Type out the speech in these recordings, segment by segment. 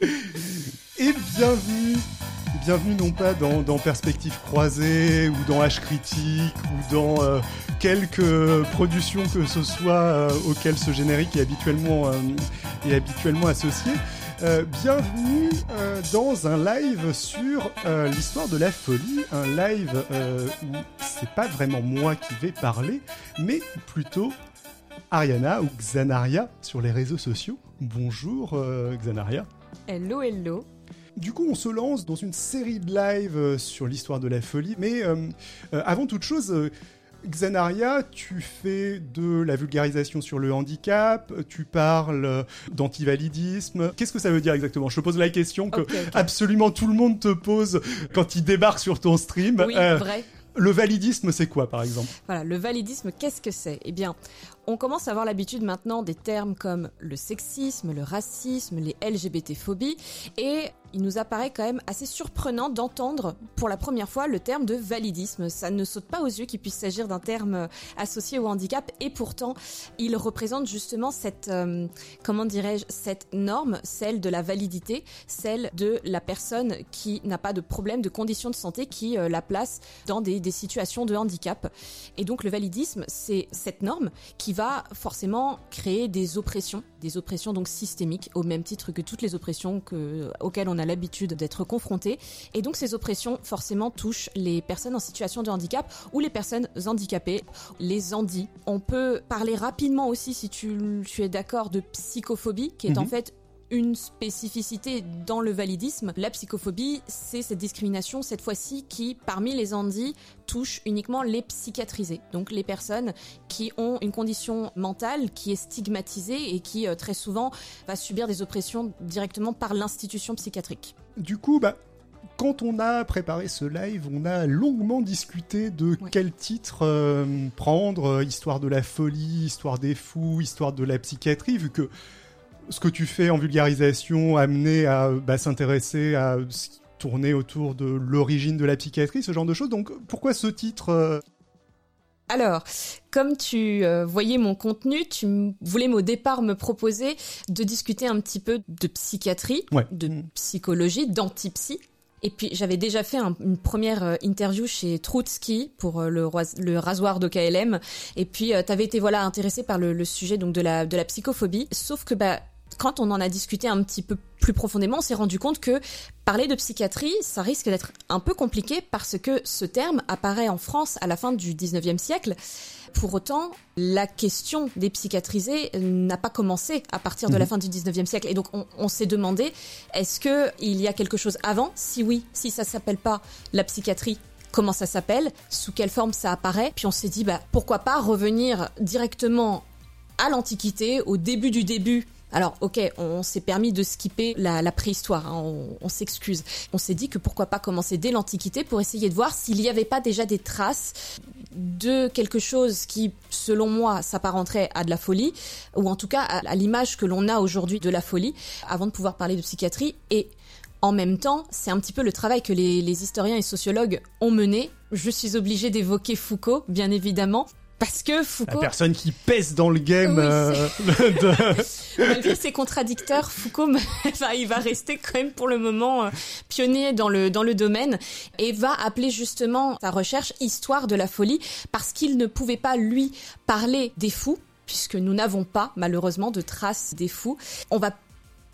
Et bienvenue, bienvenue non pas dans, dans Perspective croisée ou dans H critique ou dans euh, quelques productions que ce soit euh, auxquelles ce générique est habituellement, euh, est habituellement associé. Euh, bienvenue euh, dans un live sur l'histoire de la folie, un live où c'est pas vraiment moi qui vais parler, mais plutôt Ariana ou Xanaria sur les réseaux sociaux. Bonjour Xanaria. Hello, hello. Du coup, on se lance dans une série de lives euh, sur l'histoire de la folie, mais euh, euh, avant toute chose, euh, Xanaria, tu fais de la vulgarisation sur le handicap, tu parles d'antivalidisme. Qu'est-ce que ça veut dire exactement? Je te pose la question que absolument tout le monde te pose quand il débarque sur ton stream. Oui, vrai. le validisme, c'est quoi, par exemple? Voilà, le validisme, qu'est-ce que c'est? Eh bien, on commence à avoir l'habitude maintenant des termes comme le sexisme, le racisme, les LGBT-phobies, et il nous apparaît quand même assez surprenant d'entendre pour la première fois le terme de validisme. Ça ne saute pas aux yeux qu'il puisse s'agir d'un terme associé au handicap, et pourtant, il représente justement cette, euh, comment dirais-je, cette norme, celle de la validité, celle de la personne qui n'a pas de problème de conditions de santé qui euh, la place dans des, des situations de handicap. Et donc le validisme, c'est cette norme qui va forcément créer des oppressions, des oppressions donc systémiques, au même titre que toutes les oppressions que, auxquelles on a l'habitude d'être confronté. Et donc ces oppressions forcément touchent les personnes en situation de handicap ou les personnes handicapées, les handis. On peut parler rapidement aussi, si tu, tu es d'accord, de psychophobie, qui est en Mhm. fait une spécificité dans le validisme. La psychophobie, c'est cette discrimination, cette fois-ci, qui, parmi les handis, touche uniquement les psychiatrisés. Donc les personnes qui ont une condition mentale qui est stigmatisée et qui, euh, très souvent, va subir des oppressions directement par l'institution psychiatrique. Du coup, bah, quand on a préparé ce live, on a longuement discuté de Ouais. quel titre euh, prendre, euh, histoire de la folie, histoire des fous, histoire de la psychiatrie, vu que ce que tu fais en vulgarisation amené à bah, s'intéresser à ce qui tournait autour de l'origine de la psychiatrie, ce genre de choses. Donc pourquoi ce titre euh, Alors, comme tu euh, voyais mon contenu, tu voulais au départ me proposer de discuter un petit peu de psychiatrie, Ouais. de psychologie, d'antipsy. Et puis j'avais déjà fait un- une première euh, interview chez Troutski pour euh, le, rasoir d'OKLM. Et puis tu t'avais été voilà intéressé par le, le sujet donc de la de la psychophobie. Sauf que bah quand on en a discuté un petit peu plus profondément, on s'est rendu compte que parler de psychiatrie, ça risque d'être un peu compliqué parce que ce terme apparaît en France à la fin du 19e siècle. Pour autant, la question des psychiatrisés n'a pas commencé à partir de la Mhm. fin du 19e siècle. Et donc, on, on s'est demandé, est-ce que il y a quelque chose avant? Si oui, si ça s'appelle pas la psychiatrie, comment ça s'appelle? Sous quelle forme ça apparaît? Puis on s'est dit, bah, pourquoi pas revenir directement à l'Antiquité, au début du début. Alors, ok, on s'est permis de skipper la, préhistoire, hein, on, s'excuse. On s'est dit que pourquoi pas commencer dès l'Antiquité pour essayer de voir s'il n'y avait pas déjà des traces de quelque chose qui, selon moi, s'apparenterait à de la folie, ou en tout cas à, à l'image que l'on a aujourd'hui de la folie, avant de pouvoir parler de psychiatrie. Et en même temps, c'est un petit peu le travail que les, les historiens et sociologues ont mené. Je suis obligée d'évoquer Foucault, bien évidemment, parce que la Foucault... personne qui pèse dans le game Oui, euh, de- Malgré ses contradicteurs, Foucault, enfin, il va rester quand même pour le moment euh, pionnier dans le dans le domaine et va appeler justement sa recherche histoire de la folie parce qu'il ne pouvait pas lui parler des fous puisque nous n'avons pas malheureusement de traces des fous. On va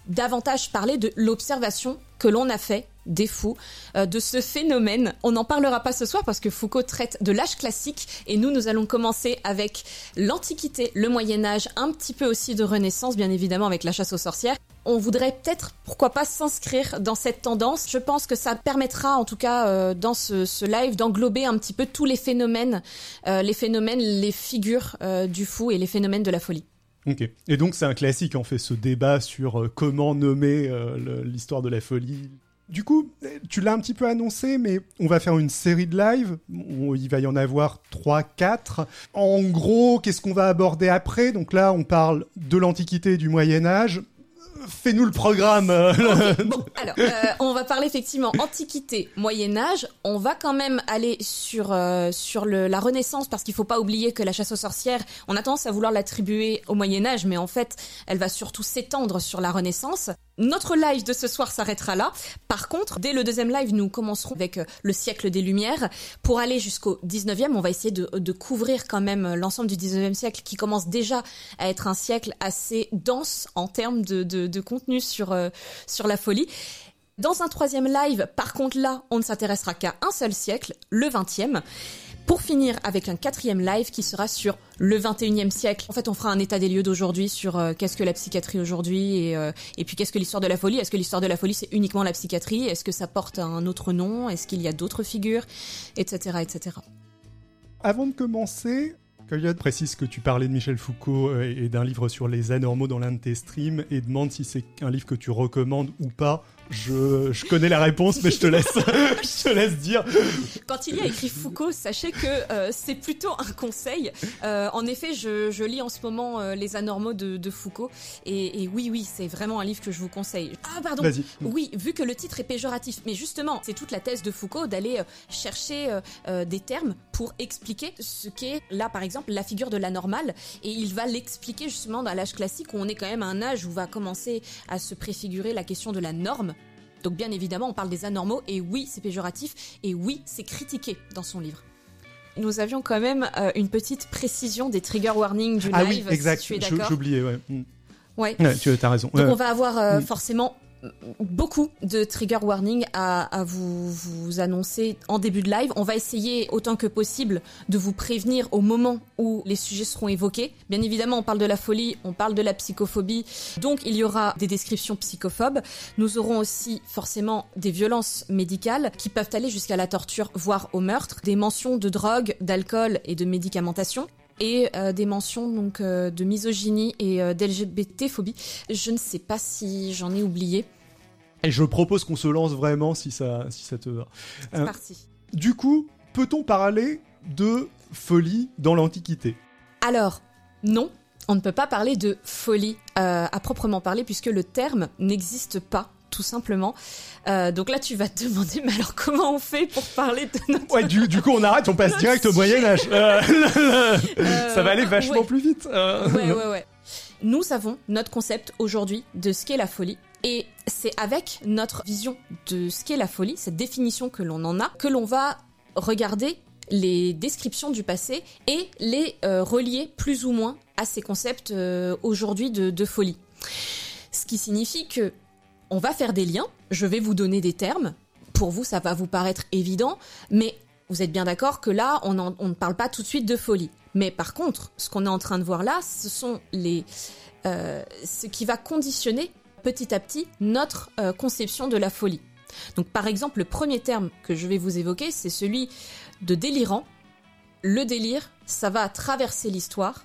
davantage parler de l'observation que l'on a fait des fous, euh, de ce phénomène. On n'en parlera pas ce soir parce que Foucault traite de l'âge classique et nous, nous allons commencer avec l'Antiquité, le Moyen Âge, un petit peu aussi de Renaissance, bien évidemment, avec la chasse aux sorcières. On voudrait peut-être, pourquoi pas, s'inscrire dans cette tendance. Je pense que ça permettra, en tout cas, euh, dans ce, live, d'englober un petit peu tous les phénomènes, euh, les phénomènes, les figures du fou et les phénomènes de la folie. Ok. Et donc c'est un classique en fait ce débat sur euh, comment nommer euh, l'histoire de la folie. Du coup, tu l'as un petit peu annoncé, mais on va faire une série de lives. Il va y en avoir 3, 4. En gros, qu'est-ce qu'on va aborder après? Donc là, on parle de l'Antiquité et du Moyen Âge. Fais-nous le programme. Bon, alors, euh, on va parler effectivement Antiquité, Moyen Âge. On va quand même aller sur euh, sur le, la Renaissance parce qu'il faut pas oublier que la chasse aux sorcières, on a tendance à vouloir l'attribuer au Moyen Âge, mais en fait, elle va surtout s'étendre sur la Renaissance. Notre live de ce soir s'arrêtera là. Par contre, dès le deuxième live, nous commencerons avec euh, le siècle des Lumières. Pour aller jusqu'au 19e, on va essayer de, couvrir quand même euh, l'ensemble du 19e siècle qui commence déjà à être un siècle assez dense en termes de, contenu sur, euh, sur la folie. Dans un troisième live, par contre là, on ne s'intéressera qu'à un seul siècle, le 20e. Pour finir avec un quatrième live qui sera sur le 21e siècle. En fait, on fera un état des lieux d'aujourd'hui sur euh, qu'est-ce que la psychiatrie aujourd'hui et, euh, et puis qu'est-ce que l'histoire de la folie? Est-ce que l'histoire de la folie c'est uniquement la psychiatrie? Est-ce que ça porte un autre nom? Est-ce qu'il y a d'autres figures? Etc. etc. Avant de commencer, Coyote précise que tu parlais de Michel Foucault euh, et d'un livre sur les anormaux dans l'un de tes streams et demande si c'est un livre que tu recommandes ou pas. Je, je, connais la réponse, mais je te laisse, je te laisse dire. Quand il y a écrit Foucault, sachez que euh, c'est plutôt un conseil. Euh, en effet, je, je, lis en ce moment euh, Les Anormaux de, de Foucault, et, et, oui, oui, c'est vraiment un livre que je vous conseille. Ah, pardon. Oui, vu que le titre est péjoratif, mais justement, c'est toute la thèse de Foucault d'aller chercher des termes pour expliquer ce qu'est là, par exemple, la figure de l'anormal, et il va l'expliquer justement dans l'âge classique où on est quand même à un âge où va commencer à se préfigurer la question de la norme donc bien évidemment, on parle des anormaux, et oui, c'est péjoratif, et oui, c'est critiqué dans son livre. Nous avions quand même euh, une petite précision des trigger warnings du ah live. oui, exact. Si J'oubliais, ouais. Mm. Ouais. tu as raison. Donc on va avoir euh, mm. forcément beaucoup de trigger warning à, vous, vous annoncer en début de live. On va essayer autant que possible de vous prévenir au moment où les sujets seront évoqués. Bien évidemment, on parle de la folie, on parle de la psychophobie, donc il y aura des descriptions psychophobes. Nous aurons aussi forcément des violences médicales qui peuvent aller jusqu'à la torture, voire au meurtre, des mentions de drogue, d'alcool et de médicamentation et euh, des mentions donc euh, de misogynie et euh, d'LGBT-phobie. Je ne sais pas si j'en ai oublié. Et je propose qu'on se lance vraiment si ça, si ça te va. C'est parti. Du coup, peut-on parler de folie dans l'Antiquité? Alors, non. On ne peut pas parler de folie à proprement parler puisque le terme n'existe pas tout simplement. Euh, donc là, tu vas te demander, mais alors comment on fait pour parler de notre... Ouais, du, du coup, on arrête, on passe direct au Moyen Âge. Euh, ça va aller vachement plus vite. Euh. Ouais, ouais, ouais. Nous avons notre concept aujourd'hui de ce qu'est la folie. Et c'est avec notre vision de ce qu'est la folie, cette définition que l'on en a, que l'on va regarder les descriptions du passé et les relier plus ou moins à ces concepts aujourd'hui de, de folie. Ce qui signifie que on va faire des liens, je vais vous donner des termes. Pour vous, ça va vous paraître évident, mais vous êtes bien d'accord que là, on, ne parle pas tout de suite de folie. Mais par contre, ce qu'on est en train de voir là, ce sont les, euh, ce qui va conditionner petit à petit notre euh, conception de la folie. Donc par exemple, le premier terme que je vais vous évoquer, c'est celui de délirant. Le délire, ça va traverser l'histoire,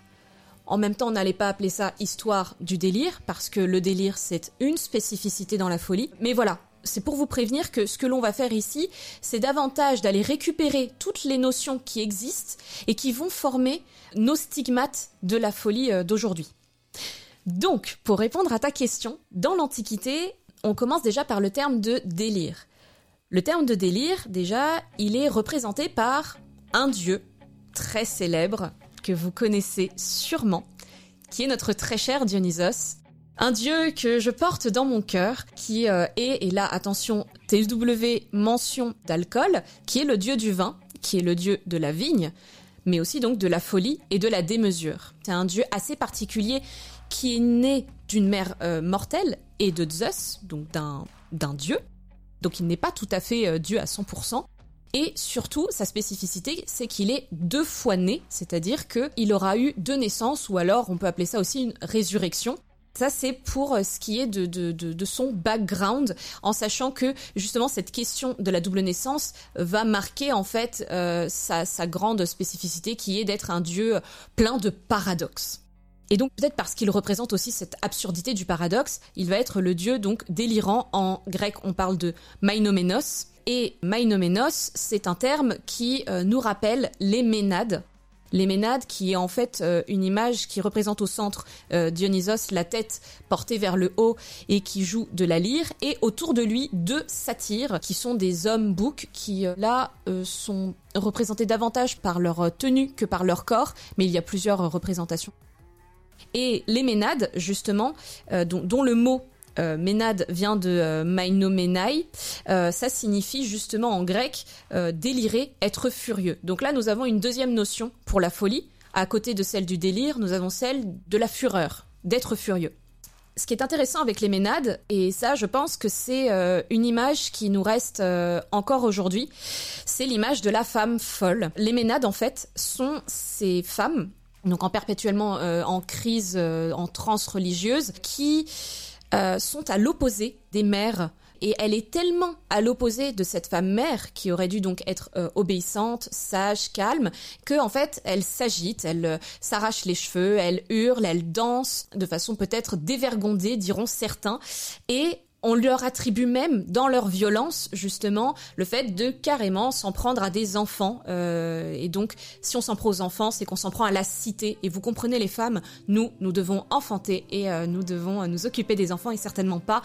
en même temps, on n'allait pas appeler ça histoire du délire, parce que le délire, c'est une spécificité dans la folie. Mais voilà, c'est pour vous prévenir que ce que l'on va faire ici, c'est davantage d'aller récupérer toutes les notions qui existent et qui vont former nos stigmates de la folie euh, d'aujourd'hui. Donc, pour répondre à ta question, dans l'Antiquité, on commence déjà par le terme de délire. Le terme de délire, déjà, il est représenté par un dieu très célèbre que vous connaissez sûrement, qui est notre très cher Dionysos. Un dieu que je porte dans mon cœur, qui euh, est, et là attention, TW mention d'alcool, qui est le dieu du vin, qui est le dieu de la vigne, mais aussi donc de la folie et de la démesure. C'est un dieu assez particulier qui est né d'une mère euh, mortelle et de Zeus, donc d'un dieu. Donc il n'est pas tout à fait euh, dieu à 100%, et surtout, sa spécificité, c'est qu'il est deux fois né, c'est-à-dire qu'il aura eu deux naissances, ou alors on peut appeler ça aussi une résurrection. Ça, c'est pour euh, ce qui est de, de, son background, en sachant que justement cette question de la double naissance va marquer en fait sa, sa grande spécificité, qui est d'être un dieu plein de paradoxes. Et donc peut-être parce qu'il représente aussi cette absurdité du paradoxe, il va être le dieu donc délirant. En grec, on parle de mainomenos, et mainomenos, c'est un terme qui euh, nous rappelle les ménades. Les ménades, qui est en fait euh, une image qui représente au centre euh, Dionysos, la tête portée vers le haut et qui joue de la lyre, et autour de lui deux satyres qui sont des hommes boucs qui là sont représentés davantage par leur tenue que par leur corps, mais il y a plusieurs représentations. Et les ménades, justement, dont, le mot euh, Ménade vient de euh, mainomenai, euh, ça signifie justement en grec délirer, être furieux. Donc là, nous avons une deuxième notion pour la folie. À côté de celle du délire, nous avons celle de la fureur, d'être furieux. Ce qui est intéressant avec les Ménades, et ça je pense que c'est une image qui nous reste encore aujourd'hui, c'est l'image de la femme folle. Les Ménades en fait sont ces femmes, donc en perpétuellement en crise, en transe religieuse, qui euh, sont à l'opposé des mères. Et elle est tellement à l'opposé de cette femme mère qui aurait dû donc être euh, obéissante, sage, calme, que en fait elle s'agite, elle euh, s'arrache les cheveux, elle hurle, elle danse de façon peut-être dévergondée, diront certains, et on leur attribue même dans leur violence justement le fait de carrément s'en prendre à des enfants. Euh, et donc si on s'en prend aux enfants c'est qu'on s'en prend à la cité. Et vous comprenez les femmes nous nous devons enfanter et euh, nous devons nous occuper des enfants et certainement pas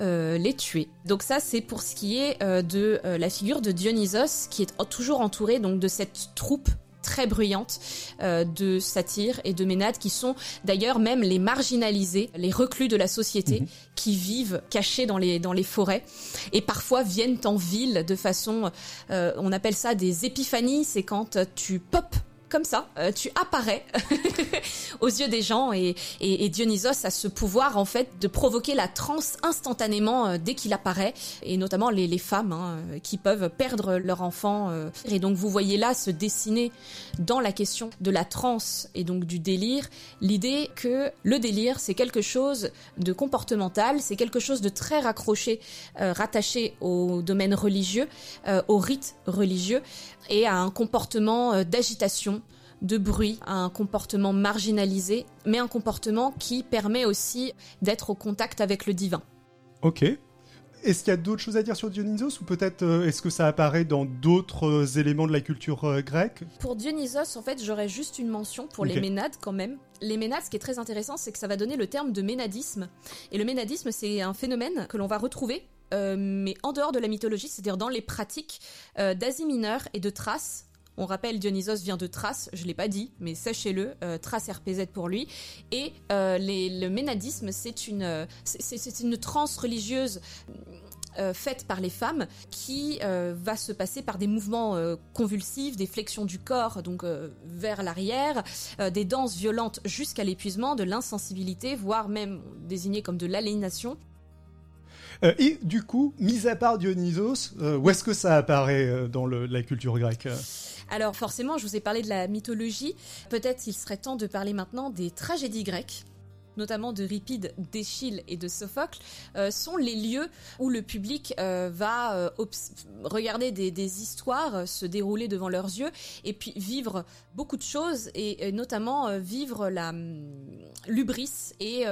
euh, les tuer. Donc ça c'est pour ce qui est de la figure de Dionysos qui est toujours entouré donc de cette troupe très bruyante euh, de satires et de ménades qui sont d'ailleurs même les marginalisés, les reclus de la société mhm. qui vivent cachés dans les dans les forêts et parfois viennent en ville de façon euh, on appelle ça des épiphanies, c'est quand tu pop comme ça, euh, tu apparais aux yeux des gens et, Dionysos a ce pouvoir en fait de provoquer la transe instantanément euh, dès qu'il apparaît et notamment les, femmes hein, qui peuvent perdre leur enfant euh. et donc vous voyez là se dessiner dans la question de la transe et donc du délire l'idée que le délire c'est quelque chose de comportemental, c'est quelque chose de très raccroché, rattaché au domaine religieux, au rite religieux et à un comportement d'agitation de bruit, un comportement marginalisé, mais un comportement qui permet aussi d'être au contact avec le divin. Ok. Est-ce qu'il y a d'autres choses à dire sur Dionysos ou peut-être euh, est-ce que ça apparaît dans d'autres euh, éléments de la culture euh, grecque? Pour Dionysos, en fait, j'aurais juste une mention pour les Ménades quand même. Les Ménades, ce qui est très intéressant, c'est que ça va donner le terme de ménadisme. Et le ménadisme, c'est un phénomène que l'on va retrouver mais en dehors de la mythologie, c'est-à-dire dans les pratiques d'Asie mineure et de Thrace, on rappelle, Dionysos vient de Thrace, je l'ai pas dit, mais sachez-le, euh, Thrace RPZ pour lui. Et euh, le ménadisme, c'est une, euh, c'est une transe religieuse. faite par les femmes qui va se passer par des mouvements convulsifs, des flexions du corps donc vers l'arrière, des danses violentes jusqu'à l'épuisement, de l'insensibilité, voire même désigné comme de l'aliénation. et du coup, mis à part Dionysos, où est-ce que ça apparaît dans la culture grecque? Alors forcément, je vous ai parlé de la mythologie. Peut-être il serait temps de parler maintenant des tragédies grecques notamment de Ripide, d'Échille et de Sophocle, euh, sont les lieux où le public euh, va euh, regarder des, histoires se dérouler devant leurs yeux et puis vivre beaucoup de choses et, notamment vivre la hum, l'ubris et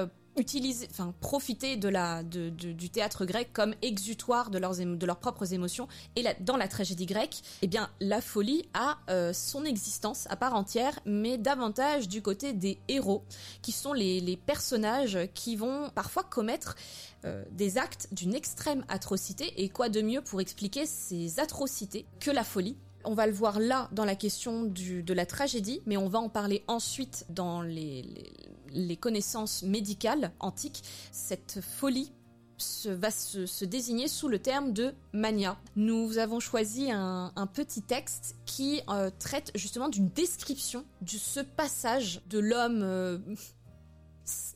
enfin profiter du théâtre grec comme exutoire de leurs, propres émotions. Et dans la tragédie grecque, eh la folie a euh, son existence à part entière, mais davantage du côté des héros, qui sont les, personnages qui vont parfois commettre euh, des actes d'une extrême atrocité. Et quoi de mieux pour expliquer ces atrocités que la folie? On va le voir là dans la question de la tragédie, mais on va en parler ensuite dans les, connaissances médicales antiques. Cette folie va se, désigner sous le terme de mania. Nous avons choisi un, petit texte qui euh, traite justement d'une description de ce passage de l'homme euh,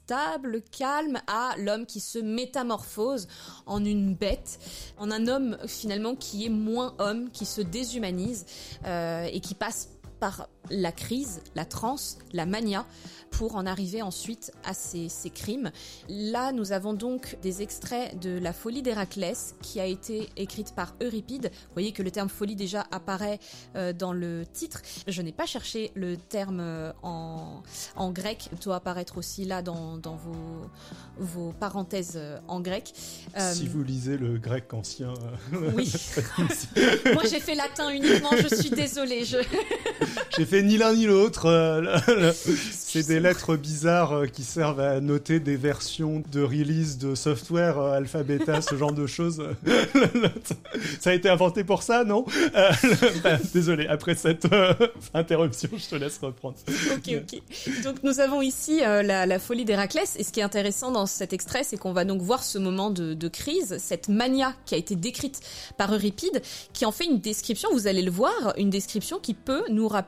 calme, à l'homme qui se métamorphose en une bête, en un homme finalement qui est moins homme, qui se déshumanise euh, et qui passe par la crise, la transe, la mania, pour en arriver ensuite à ces, crimes. Là, nous avons donc des extraits de La folie d'Héraclès, qui a été écrite par Euripide. Vous voyez que le terme folie déjà apparaît euh, dans le titre. Je n'ai pas cherché le terme euh, en, grec, il doit apparaître aussi là dans, vos, vos parenthèses euh, en grec. si vous lisez le grec ancien. oui. Moi, j'ai fait latin uniquement, je suis désolée. Je... j'ai fait ni l'un ni l'autre. Euh, c'est des lettres bizarres euh, qui servent à noter des versions de release de software euh, alpha bêta, ce genre de choses. ça a été inventé pour ça, non? Bah, Désolé, après cette interruption, je te laisse reprendre. Ok, ok. Donc nous avons ici la, folie d'Héraclès, et ce qui est intéressant dans cet extrait, c'est qu'on va donc voir ce moment de, de crise, cette mania qui a été décrite par Euripide, qui en fait une description, vous allez le voir, une description qui peut nous rappeler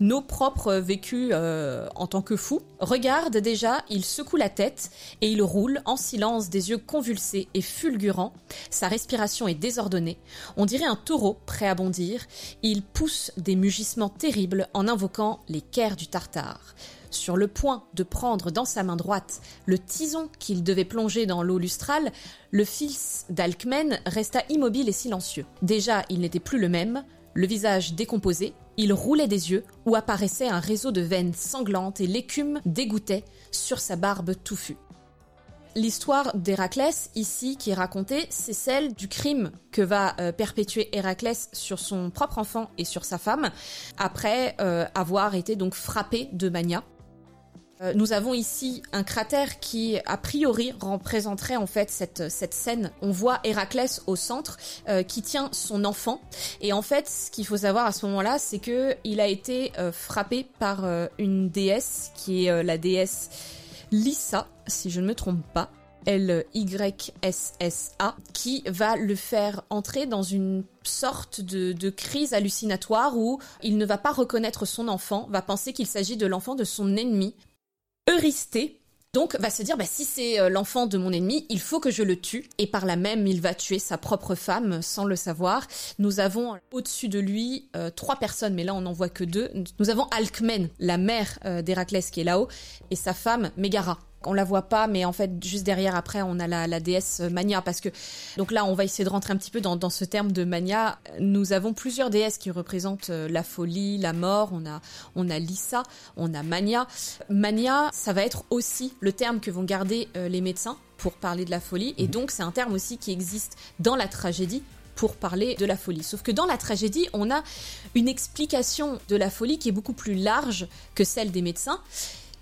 nos propres vécus euh, en tant que fous. Regarde déjà, il secoue la tête et il roule en silence des yeux convulsés et fulgurants. Sa respiration est désordonnée. On dirait un taureau prêt à bondir. Il pousse des mugissements terribles en invoquant les caires du Tartare sur le point de prendre dans sa main droite le tison qu'il devait plonger dans l'eau lustrale, le fils d'Alcmène resta immobile et silencieux. Déjà, il n'était plus le même, le visage décomposé, il roulait des yeux où apparaissait un réseau de veines sanglantes et l'écume dégoûtait sur sa barbe touffue. L'histoire d'Héraclès, ici, qui est racontée, c'est celle du crime que va euh, perpétuer Héraclès sur son propre enfant et sur sa femme, après euh, avoir été donc frappé de mania. Euh, nous avons ici un cratère qui, a priori, représenterait en fait cette, scène. On voit Héraclès au centre euh, qui tient son enfant. Et en fait, ce qu'il faut savoir à ce moment-là, c'est que il a été euh, frappé par une déesse qui est la déesse Lyssa, si je ne me trompe pas. L-Y-S-S-A, qui va le faire entrer dans une sorte de, de, crise hallucinatoire où il ne va pas reconnaître son enfant, va penser qu'il s'agit de l'enfant de son ennemi, Eurysthée donc va se dire bah, si c'est euh, l'enfant de mon ennemi, il faut que je le tue et par là même il va tuer sa propre femme sans le savoir. Nous avons au-dessus de lui euh, trois personnes mais là on n'en voit que deux. Nous avons Alcmène, la mère euh, d'Héraclès qui est là-haut et sa femme Mégara on la voit pas, mais en fait juste derrière après on a la, déesse Mania parce que donc là on va essayer de rentrer un petit peu dans, ce terme de Mania. Nous avons plusieurs déesses qui représentent euh, la folie, la mort. On a on a Lisa, on a Mania. Mania, ça va être aussi le terme que vont garder euh, les médecins pour parler de la folie et donc c'est un terme aussi qui existe dans la tragédie pour parler de la folie. Sauf que dans la tragédie, on a une explication de la folie qui est beaucoup plus large que celle des médecins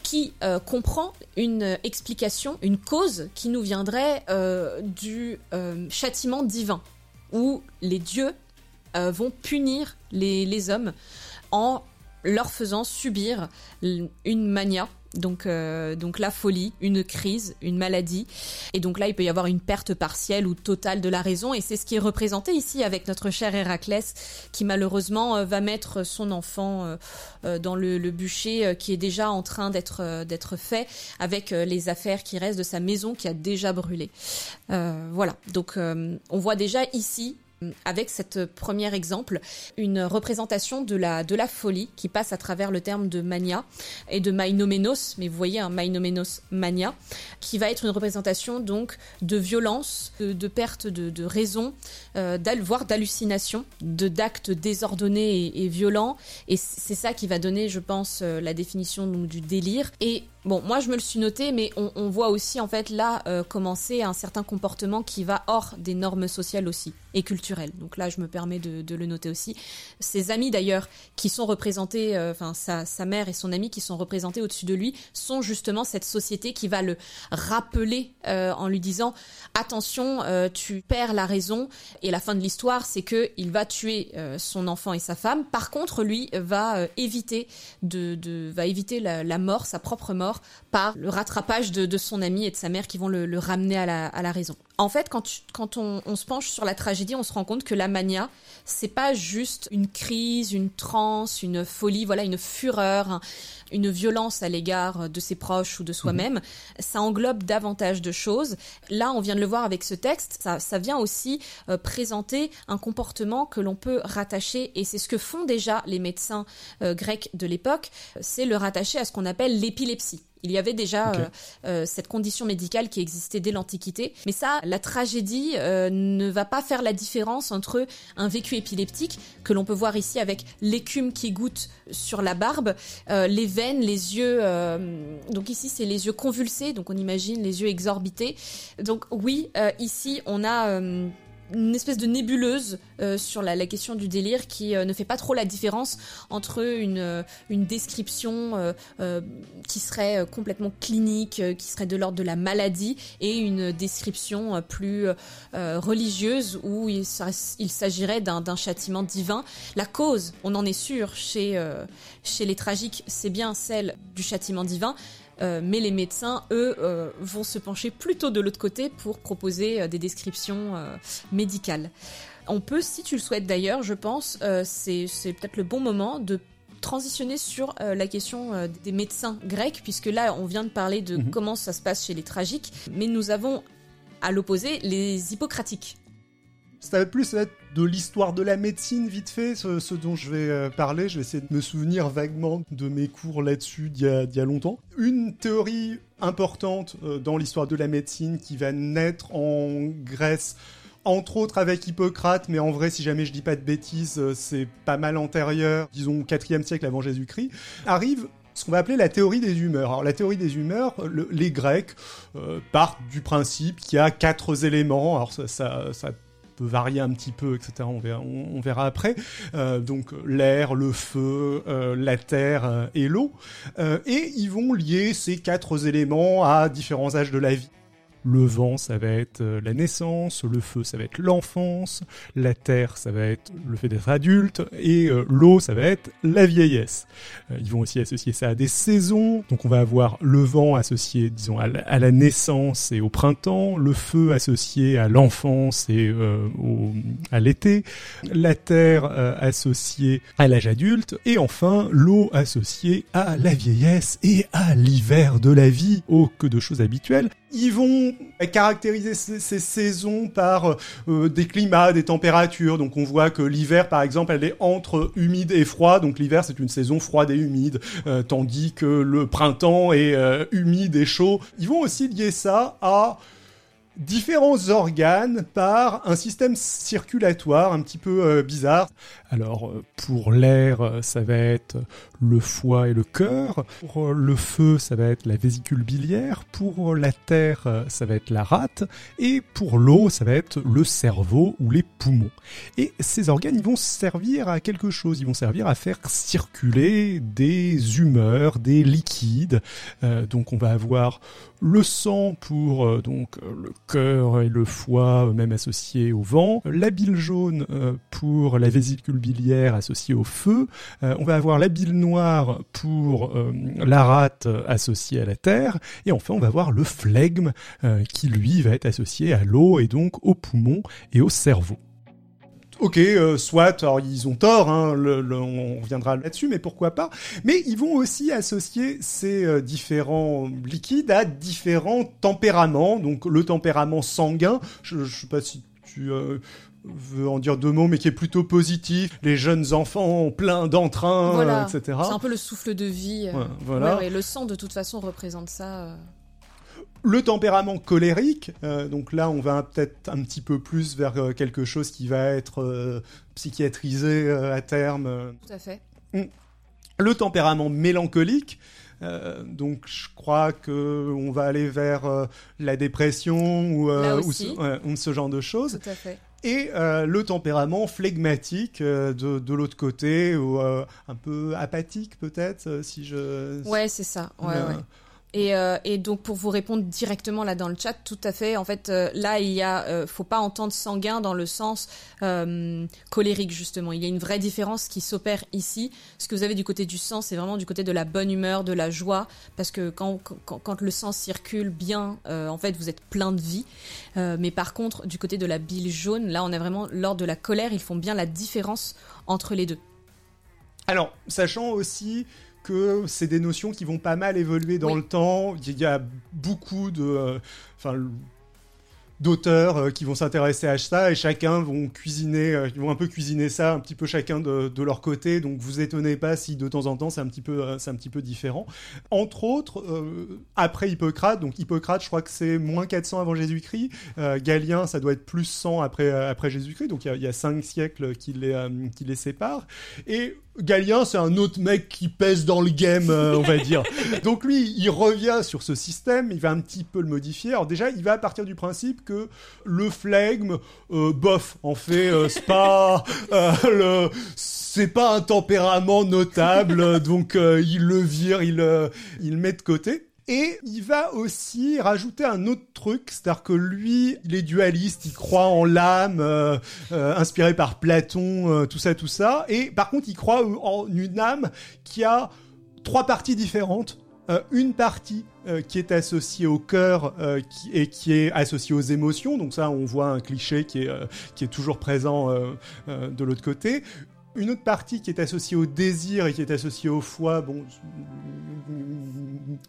qui euh, comprend une explication, une cause qui nous viendrait euh, du euh, châtiment divin, où les dieux vont punir les, hommes en leur faisant subir une mania donc, euh, donc la folie, une crise, une maladie. Et donc là, il peut y avoir une perte partielle ou totale de la raison. Et c'est ce qui est représenté ici avec notre cher Héraclès, qui malheureusement euh, va mettre son enfant euh, dans le, bûcher qui est déjà en train d'être fait, avec les affaires qui restent de sa maison qui a déjà brûlé. voilà. Donc on voit déjà ici avec cette premier exemple, une représentation de la, de la folie qui passe à travers le terme de mania et de mainomenos, mais vous voyez un mainomenos mania, qui va être une représentation donc de violence, de, perte de, raison, euh, voire d'hallucination, de d'actes désordonnés et, violents. Et c'est ça qui va donner, je pense, euh, la définition du délire. Et Bon, moi je me le suis noté, mais on, voit aussi en fait là euh, commencer un certain comportement qui va hors des normes sociales aussi et culturelles. Donc là, je me permets de, le noter aussi. Ses amis d'ailleurs, qui sont représentés, euh, enfin sa, mère et son ami qui sont représentés au-dessus de lui, sont justement cette société qui va le rappeler euh, en lui disant attention, tu perds la raison. Et la fin de l'histoire, c'est que il va tuer son enfant et sa femme. Par contre, lui va éviter de, va éviter la mort, sa propre mort par le rattrapage de, son ami et de sa mère qui vont le, ramener à la, raison. En fait, quand, on, se penche sur la tragédie, on se rend compte que la mania, c'est pas juste une crise, une transe, une folie, voilà, une fureur, une violence à l'égard de ses proches ou de soi-même. Mhm. Ça englobe davantage de choses. Là, on vient de le voir avec ce texte, ça, vient aussi euh, présenter un comportement que l'on peut rattacher, et c'est ce que font déjà les médecins euh, grecs de l'époque, c'est le rattacher à ce qu'on appelle l'épilepsie. Il y avait déjà euh, euh, cette condition médicale qui existait dès l'Antiquité. Mais ça, la tragédie euh, ne va pas faire la différence entre un vécu épileptique, que l'on peut voir ici avec l'écume qui goûte sur la barbe, les veines, les yeux. donc ici, c'est les yeux convulsés, donc on imagine les yeux exorbités. Donc oui, ici, on a une espèce de nébuleuse euh, sur la, question du délire qui euh, ne fait pas trop la différence entre une, euh, une description qui serait complètement clinique, qui serait de l'ordre de la maladie, et une description plus religieuse où il, s'agirait d'un châtiment divin. La cause, on en est sûr, chez, chez les tragiques, c'est bien celle du châtiment divin, euh, mais les médecins, eux, euh, vont se pencher plutôt de l'autre côté pour proposer euh, des descriptions médicales. On peut, si tu le souhaites d'ailleurs, je pense, c'est peut-être le bon moment de transitionner sur la question des médecins grecs, puisque là, on vient de parler de mhm. comment ça se passe chez les tragiques, mais nous avons à l'opposé les hippocratiques ça va plus être de l'histoire de la médecine, vite fait, ce, dont je vais euh, parler. Je vais essayer de me souvenir vaguement de mes cours là-dessus d'il y, a longtemps. Une théorie importante euh, dans l'histoire de la médecine qui va naître en Grèce entre autres avec Hippocrate, mais en vrai, si jamais je dis pas de bêtises, euh, c'est pas mal antérieur, disons 4e siècle avant Jésus-Christ, arrive ce qu'on va appeler la théorie des humeurs. Alors la théorie des humeurs, les Grecs partent du principe qu'il y a quatre éléments. Alors ça, ça, ça peut varier un petit peu, etc. On verra, après. Euh, donc l'air, le feu, euh, la terre euh, et l'eau. et ils vont lier ces quatre éléments à différents âges de la vie. Le vent, ça va être euh, la naissance, le feu, ça va être l'enfance, la terre, ça va être le fait d'être adulte, et euh, l'eau, ça va être la vieillesse. Euh, ils vont aussi associer ça à des saisons, donc on va avoir le vent associé, disons, à la, naissance et au printemps, le feu associé à l'enfance et à l'été, la terre associée à l'âge adulte, et enfin l'eau associée à la vieillesse et à l'hiver de la vie. Oh, que de choses habituelles. Ils vont caractériser ces, saisons par euh, des climats, des températures. Donc on voit que l'hiver, par exemple, elle est entre humide et froid. Donc l'hiver, c'est une saison froide et humide, euh, tandis que le printemps est euh, humide et chaud. Ils vont aussi lier ça à différents organes par un système circulatoire un petit peu bizarre. Alors pour l'air, ça va être le foie et le cœur. Pour le feu, ça va être la vésicule biliaire. Pour la terre, ça va être la rate. Et pour l'eau, ça va être le cerveau ou les poumons. Et ces organes, ils vont servir à quelque chose. Ils vont servir à faire circuler des humeurs, des liquides. donc on va avoir le sang pour donc le cœur et le foie, euh, même associés au vent, la bile jaune euh, pour la vésicule biliaire associée au feu, euh, on va avoir la bile noire pour la rate associée à la terre, et enfin on va avoir le flegme qui lui va être associé à l'eau et donc aux poumons et au cerveau. Ok, euh, soit, alors ils ont tort, hein, on reviendra là-dessus, mais pourquoi pas. Mais ils vont aussi associer ces euh, différents liquides à différents tempéraments. Donc le tempérament sanguin, je, sais pas si tu euh, veux en dire deux mots, mais qui est plutôt positif. Les jeunes enfants plein d'entrain, etc. C'est un peu le souffle de vie. voilà. le sang, de toute façon, représente ça. Le tempérament colérique, euh, donc là on va peut-être un petit peu plus vers euh, quelque chose qui va être euh, psychiatrisé à terme. Tout à fait. Mm. Le tempérament mélancolique, donc je crois que on va aller vers la dépression ou, ce genre de choses. Tout à fait. Et le tempérament flegmatique de, de l'autre côté, ou un peu apathique peut-être, si je... Ouais, c'est ça. Ouais, ouais. Et, euh, et, donc pour vous répondre directement là dans le chat, tout à fait. En fait, euh, là il y a, euh, faut pas entendre sanguin dans le sens colérique justement. Il y a une vraie différence qui s'opère ici. Ce que vous avez du côté du sang, c'est vraiment du côté de la bonne humeur, de la joie, parce que quand, quand le sang circule bien, en fait vous êtes plein de vie. mais par contre, du côté de la bile jaune, là on est vraiment lors de la colère, ils font bien la différence entre les deux. Alors, sachant aussi que c'est des notions qui vont pas mal évoluer dans le temps. Il y a beaucoup de, euh, enfin, d'auteurs euh, qui vont s'intéresser à ça et chacun vont cuisiner, euh, ils vont un peu cuisiner ça un petit peu chacun de, de leur côté. Donc vous étonnez pas si de temps en temps c'est un petit peu, c'est un petit peu différent. Entre autres, après Hippocrate, donc Hippocrate, je crois que c'est moins 400 avant Jésus-Christ. Galien, ça doit être plus 100 après après Jésus-Christ. Donc il y, a, il y a cinq siècles qui les qui les séparent. Et Galien, c'est un autre mec qui pèse dans le game, euh, on va dire. Donc lui, il revient sur ce système, il va un petit peu le modifier. Alors déjà, il va partir du principe que le flegme, euh, bof, en fait, euh, c'est pas le c'est pas un tempérament notable, donc il le vire, il, il le met de côté. Et il va aussi rajouter un autre truc, c'est-à-dire que lui, il est dualiste, il croit en l'âme, euh, euh, inspiré par Platon, euh, tout ça, tout ça. Et par contre, il croit en une âme qui a trois parties différentes. une partie qui est associée au cœur et qui est associée aux émotions, donc ça on voit un cliché qui est, qui est toujours présent de l'autre côté. Une autre partie qui est associée au désir et qui est associée au foie, bon,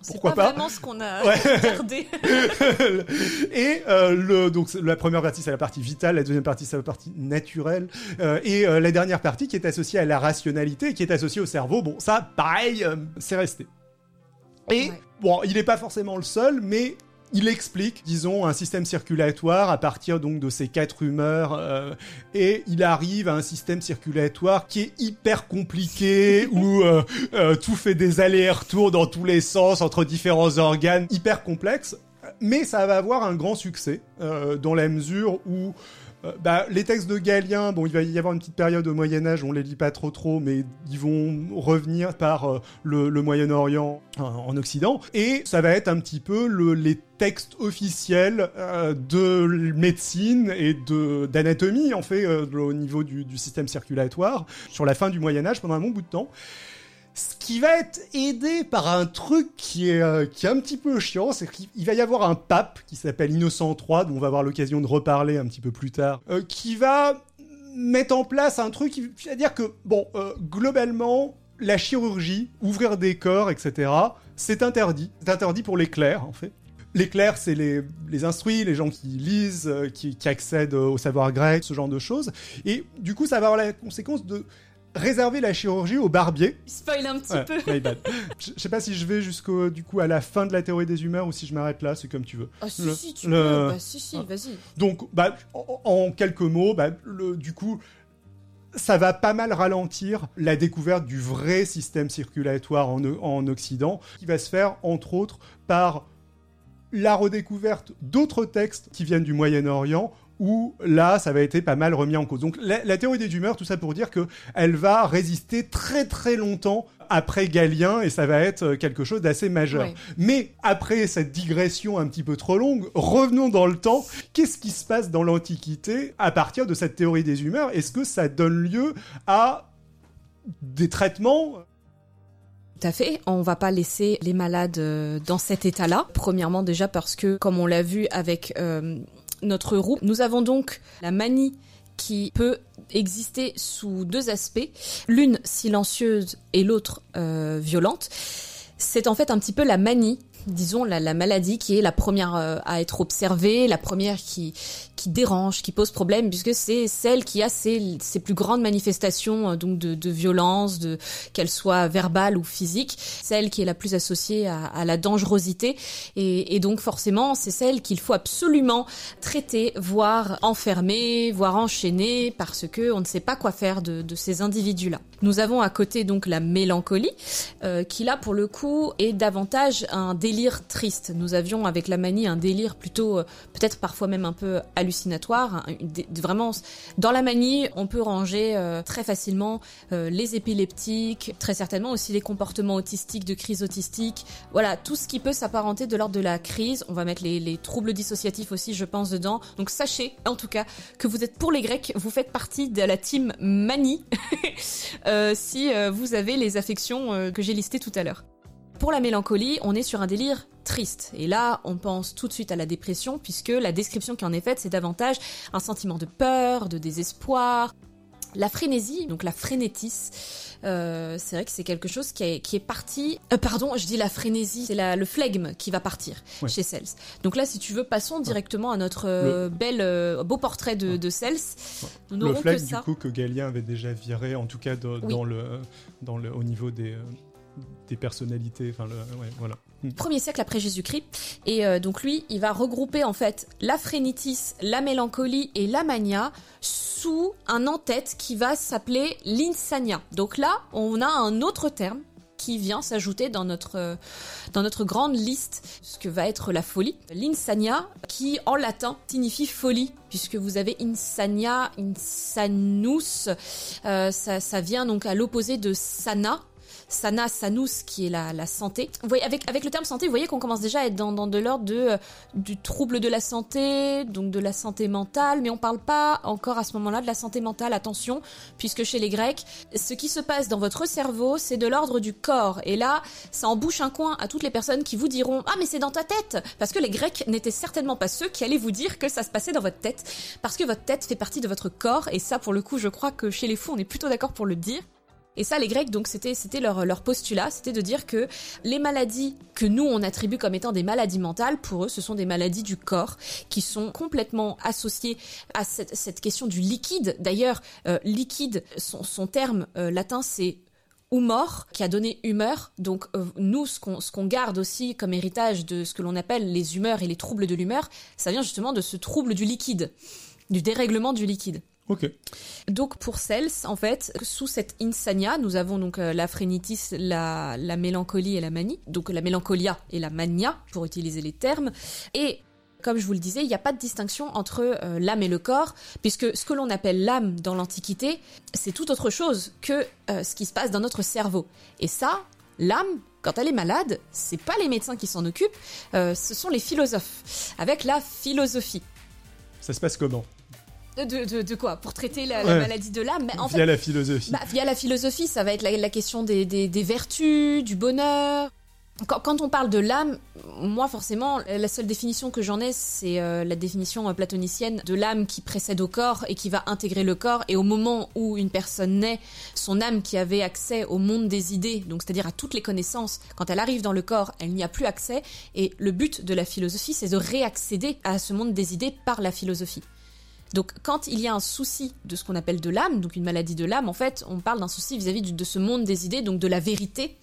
pourquoi pas, pas vraiment ce qu'on a regardé. et euh, le, donc la première partie c'est la partie vitale, la deuxième partie c'est la partie naturelle, euh, et euh, la dernière partie qui est associée à la rationalité, qui est associée au cerveau. Bon, ça, pareil, c'est resté. Et bon, il n'est pas forcément le seul, mais il explique, disons, un système circulatoire à partir donc de ces quatre humeurs, euh, et il arrive à un système circulatoire qui est hyper compliqué, où euh, euh, tout fait des allers-retours dans tous les sens entre différents organes, hyper complexe. Mais ça va avoir un grand succès dans la mesure où euh, bah, les textes de Galien, bon, il va y avoir une petite période au Moyen Âge, on les lit pas trop trop, mais ils vont revenir par euh, le, Moyen-Orient en, Occident, et ça va être un petit peu le, les textes officiels euh, de médecine et de d'anatomie en fait au niveau du, du système circulatoire sur la fin du Moyen Âge pendant un bon bout de temps ce qui va être aidé par un truc qui est, euh, qui est un petit peu chiant, c'est qu'il va y avoir un pape qui s'appelle Innocent III, dont on va avoir l'occasion de reparler un petit peu plus tard, euh, qui va mettre en place un truc, c'est-à-dire que, bon, euh, globalement, la chirurgie, ouvrir des corps, etc., c'est interdit. C'est interdit pour les clercs, en fait. Les clercs, c'est les, les instruits, les gens qui lisent, qui, qui accèdent au savoir grec, ce genre de choses. Et du coup, ça va avoir la conséquence de réserver la chirurgie aux barbiers. Spoil un petit peu. je sais pas si je vais jusqu'au du coup à la fin de la théorie des humeurs ou si je m'arrête là, c'est comme tu veux. Ah si si tu peux. Bah, si si, vas-y. Donc bah en, quelques mots, bah, le, du coup ça va pas mal ralentir la découverte du vrai système circulatoire en, en Occident, qui va se faire entre autres par la redécouverte d'autres textes qui viennent du Moyen-Orient où là, ça va être pas mal remis en cause. Donc la, théorie des humeurs, tout ça pour dire que elle va résister très très longtemps après Galien et ça va être quelque chose d'assez majeur. Mais après cette digression un petit peu trop longue, revenons dans le temps. Qu'est-ce qui se passe dans l'Antiquité à partir de cette théorie des humeurs Est-ce que ça donne lieu à des traitements? Tout à fait. On va pas laisser les malades euh, dans cet état-là. Premièrement déjà parce que, comme on l'a vu avec euh, notre roue. Nous avons donc la manie qui peut exister sous deux aspects, l'une silencieuse et l'autre euh, violente. C'est en fait un petit peu la manie disons, la, la, maladie qui est la première euh, à être observée, la première qui, qui dérange, qui pose problème, puisque c'est celle qui a ses, ses plus grandes manifestations euh, donc de, de violence, de qu'elle soit verbale ou physique, celle qui est la plus associée à, à la dangerosité, et, et donc forcément c'est celle qu'il faut absolument traiter, voire enfermer, voire enchaîner, parce que on ne sait pas quoi faire de, de ces individus-là. Nous avons à côté donc la mélancolie, euh, qui là pour le coup est davantage un délire délire triste. Nous avions avec la manie un délire plutôt, euh, peut-être parfois même un peu hallucinatoire. vraiment, dans la manie, on peut ranger euh, très facilement euh, les épileptiques, très certainement aussi les comportements autistiques, de crise autistique. Voilà, tout ce qui peut s'apparenter de l'ordre de la crise. On va mettre les, les troubles dissociatifs aussi, je pense, dedans. Donc sachez, en tout cas, que vous êtes pour les Grecs, vous faites partie de la team manie si vous avez les affections que j'ai listées tout à l'heure. Pour la mélancolie, on est sur un délire triste. Et là, on pense tout de suite à la dépression, puisque la description qui en est faite, c'est davantage un sentiment de peur, de désespoir. La frénésie, donc la frénétis, euh, c'est vrai que c'est quelque chose qui est, qui est parti. Euh, pardon, je dis la frénésie, c'est le flegme qui va partir chez Cels. Donc là, si tu veux, passons directement à notre euh, bel beau portrait de, de Cels. Le flegme, du coup, que Galien avait déjà viré, en tout cas dans le, dans le, au niveau des des personnalités. Enfin, voilà. Premier siècle après Jésus-Christ. Et euh, donc lui, il va regrouper en fait la phrénitis, la mélancolie et la mania sous un en-tête qui va s'appeler l'insania. Donc là, on a un autre terme qui vient s'ajouter dans notre, euh, dans notre grande liste, ce que va être la folie. L'insania, qui en latin signifie folie, puisque vous avez insania, insanus, euh, ça vient donc à l'opposé de sana, sana, sanus, qui est la, la santé. Vous voyez, avec, avec le terme santé, vous voyez qu'on commence déjà à être dans, dans de l'ordre de, euh, du trouble de la santé, donc de la santé mentale, mais on parle pas encore à ce moment-là de la santé mentale, attention, puisque chez les Grecs, ce qui se passe dans votre cerveau, c'est de l'ordre du corps. Et là, ça embouche un coin à toutes les personnes qui vous diront Ah, mais c'est dans ta tête Parce que les Grecs n'étaient certainement pas ceux qui allaient vous dire que ça se passait dans votre tête, parce que votre tête fait partie de votre corps, et ça, pour le coup, je crois que chez les fous, on est plutôt d'accord pour le dire. Et ça, les Grecs, donc, c'était, c'était leur, leur postulat, c'était de dire que les maladies que nous, on attribue comme étant des maladies mentales, pour eux, ce sont des maladies du corps, qui sont complètement associées à cette, cette question du liquide. D'ailleurs, euh, liquide, son, son terme euh, latin, c'est humor, qui a donné humeur. Donc euh, nous, ce qu'on ce qu'on garde aussi comme héritage de ce que l'on appelle les humeurs et les troubles de l'humeur, ça vient justement de ce trouble du liquide, du dérèglement du liquide. Ok. Donc pour Cels, en fait, sous cette insania, nous avons donc euh, la phrénitis, la, la mélancolie et la manie. Donc la mélancolia et la mania, pour utiliser les termes. Et comme je vous le disais, il n'y a pas de distinction entre euh, l'âme et le corps, puisque ce que l'on appelle l'âme dans l'Antiquité, c'est tout autre chose que euh, ce qui se passe dans notre cerveau. Et ça, l'âme, quand elle est malade, c'est pas les médecins qui s'en occupent, euh, ce sont les philosophes, avec la philosophie. Ça se passe comment? De, de, de quoi Pour traiter la, maladie de l'âme Mais en Via fait, la philosophie. bah, via la philosophie, ça va être la, la question des, des, des vertus, du bonheur. Quand, quand on parle de l'âme, moi forcément, la seule définition que j'en ai, c'est euh, la définition euh, platonicienne de l'âme qui précède au corps et qui va intégrer le corps. Et au moment où une personne naît, son âme qui avait accès au monde des idées, donc c'est-à-dire à toutes les connaissances, quand elle arrive dans le corps, elle n'y a plus accès. Et le but de la philosophie, c'est de réaccéder à ce monde des idées par la philosophie. Donc quand il y a un souci de ce qu'on appelle de l'âme, donc une maladie de l'âme, en fait, on parle d'un souci vis-à-vis de ce monde des idées, donc de la vérité,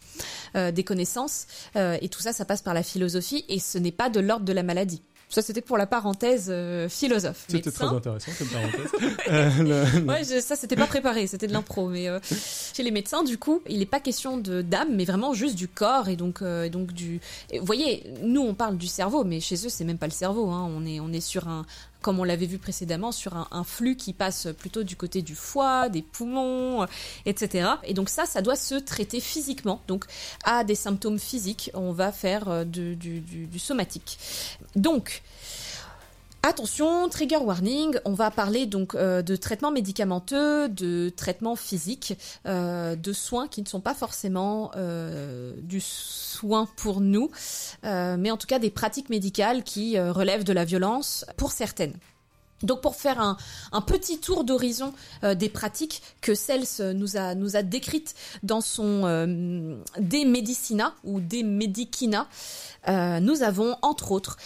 euh, des connaissances, euh, et tout ça, ça passe par la philosophie, et ce n'est pas de l'ordre de la maladie. Ça, c'était pour la parenthèse euh, philosophe. C'était très intéressant comme parenthèse. Euh, le- Ouais, je- ça c'était pas préparé, c'était de l'impro. Mais euh, chez les médecins, du coup, il n'est pas question de d'âme, mais vraiment juste du corps et donc et donc du. et vous voyez, nous on parle du cerveau, mais chez eux c'est même pas le cerveau. Hein. On est on est sur un, comme on l'avait vu précédemment, sur un, flux qui passe plutôt du côté du foie, des poumons, euh, etc. Et donc ça, ça doit se traiter physiquement. Donc à des symptômes physiques, on va faire euh, du, du somatique. Donc Attention, trigger warning, on va parler donc euh, de traitements médicamenteux, de traitements physiques, euh, de soins qui ne sont pas forcément euh, du soin pour nous, mais en tout cas des pratiques médicales qui relèvent de la violence pour certaines. Donc pour faire un, petit tour d'horizon des pratiques que Cels nous a, décrites dans son De Medicina ou De Medicina, nous avons entre autres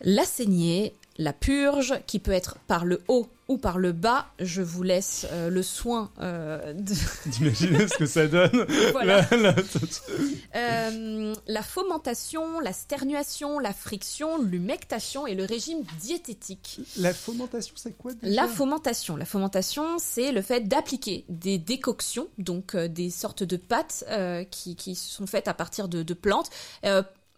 la saignée, la purge, qui peut être par le haut ou par le bas. Je vous laisse euh, le soin euh, de... D'imaginer ce que ça donne. Voilà. Euh, la fomentation, la sternuation, la friction, l'humectation et le régime diététique. La fomentation, c'est quoi déjà? La fomentation. La fomentation, c'est le fait d'appliquer des décoctions, donc euh, des sortes de pâtes euh, qui, qui sont faites à partir de, de plantes.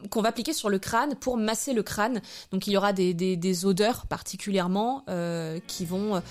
Euh, qu'on va appliquer sur le crâne pour masser le crâne. Donc il y aura des, des, des odeurs particulièrement euh, qui vont...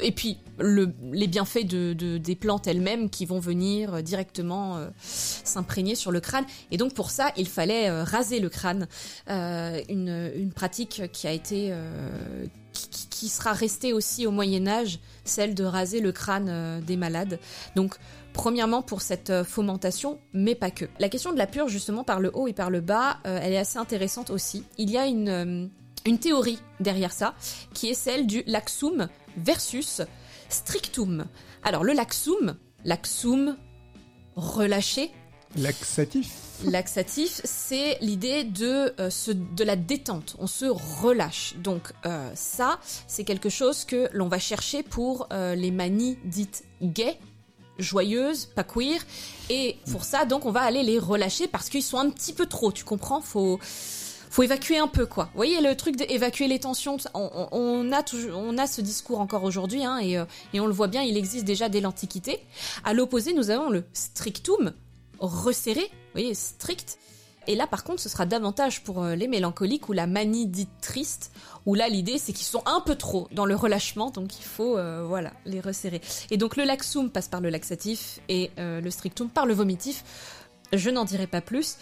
Et puis le, les bienfaits de, de- des plantes elles-mêmes qui vont venir euh, directement euh, s'imprégner sur le crâne. Et donc pour ça, il fallait euh, raser le crâne. Euh, une, une pratique qui a été... euh, qui, qui- sera restée aussi au Moyen Âge, celle de raser le crâne euh, des malades. Donc Premièrement pour cette euh, fomentation, mais pas que. La question de la purge, justement, par le haut et par le bas, euh, elle est assez intéressante aussi. Il y a une, euh, une théorie derrière ça, qui est celle du laxum versus strictum. Alors le laxum, laxum, relâché, Laxatif. laxatif, c'est l'idée de, euh, se- de la détente. On se relâche. Donc ça, c'est quelque chose que l'on va chercher pour les manies dites gays joyeuses, pas queer. Et pour ça, donc, on va aller les relâcher parce qu'ils sont un petit peu trop, tu comprends? Faut faut évacuer un peu quoi. Vous voyez le truc d'évacuer les tensions. On, a toujours, on a ce discours encore aujourd'hui hein, et, euh, et on le voit bien, il existe déjà dès l'Antiquité. À l'opposé, nous avons le strictum resserré, vous voyez strict. Et là, par contre, ce sera davantage pour euh, les mélancoliques ou la manie dite triste, où là, l'idée, c'est qu'ils sont un peu trop dans le relâchement, donc il faut, euh, voilà, les resserrer. Et donc, le laxum passe par le laxatif et euh, le strictum par le vomitif. Je n'en dirai pas plus.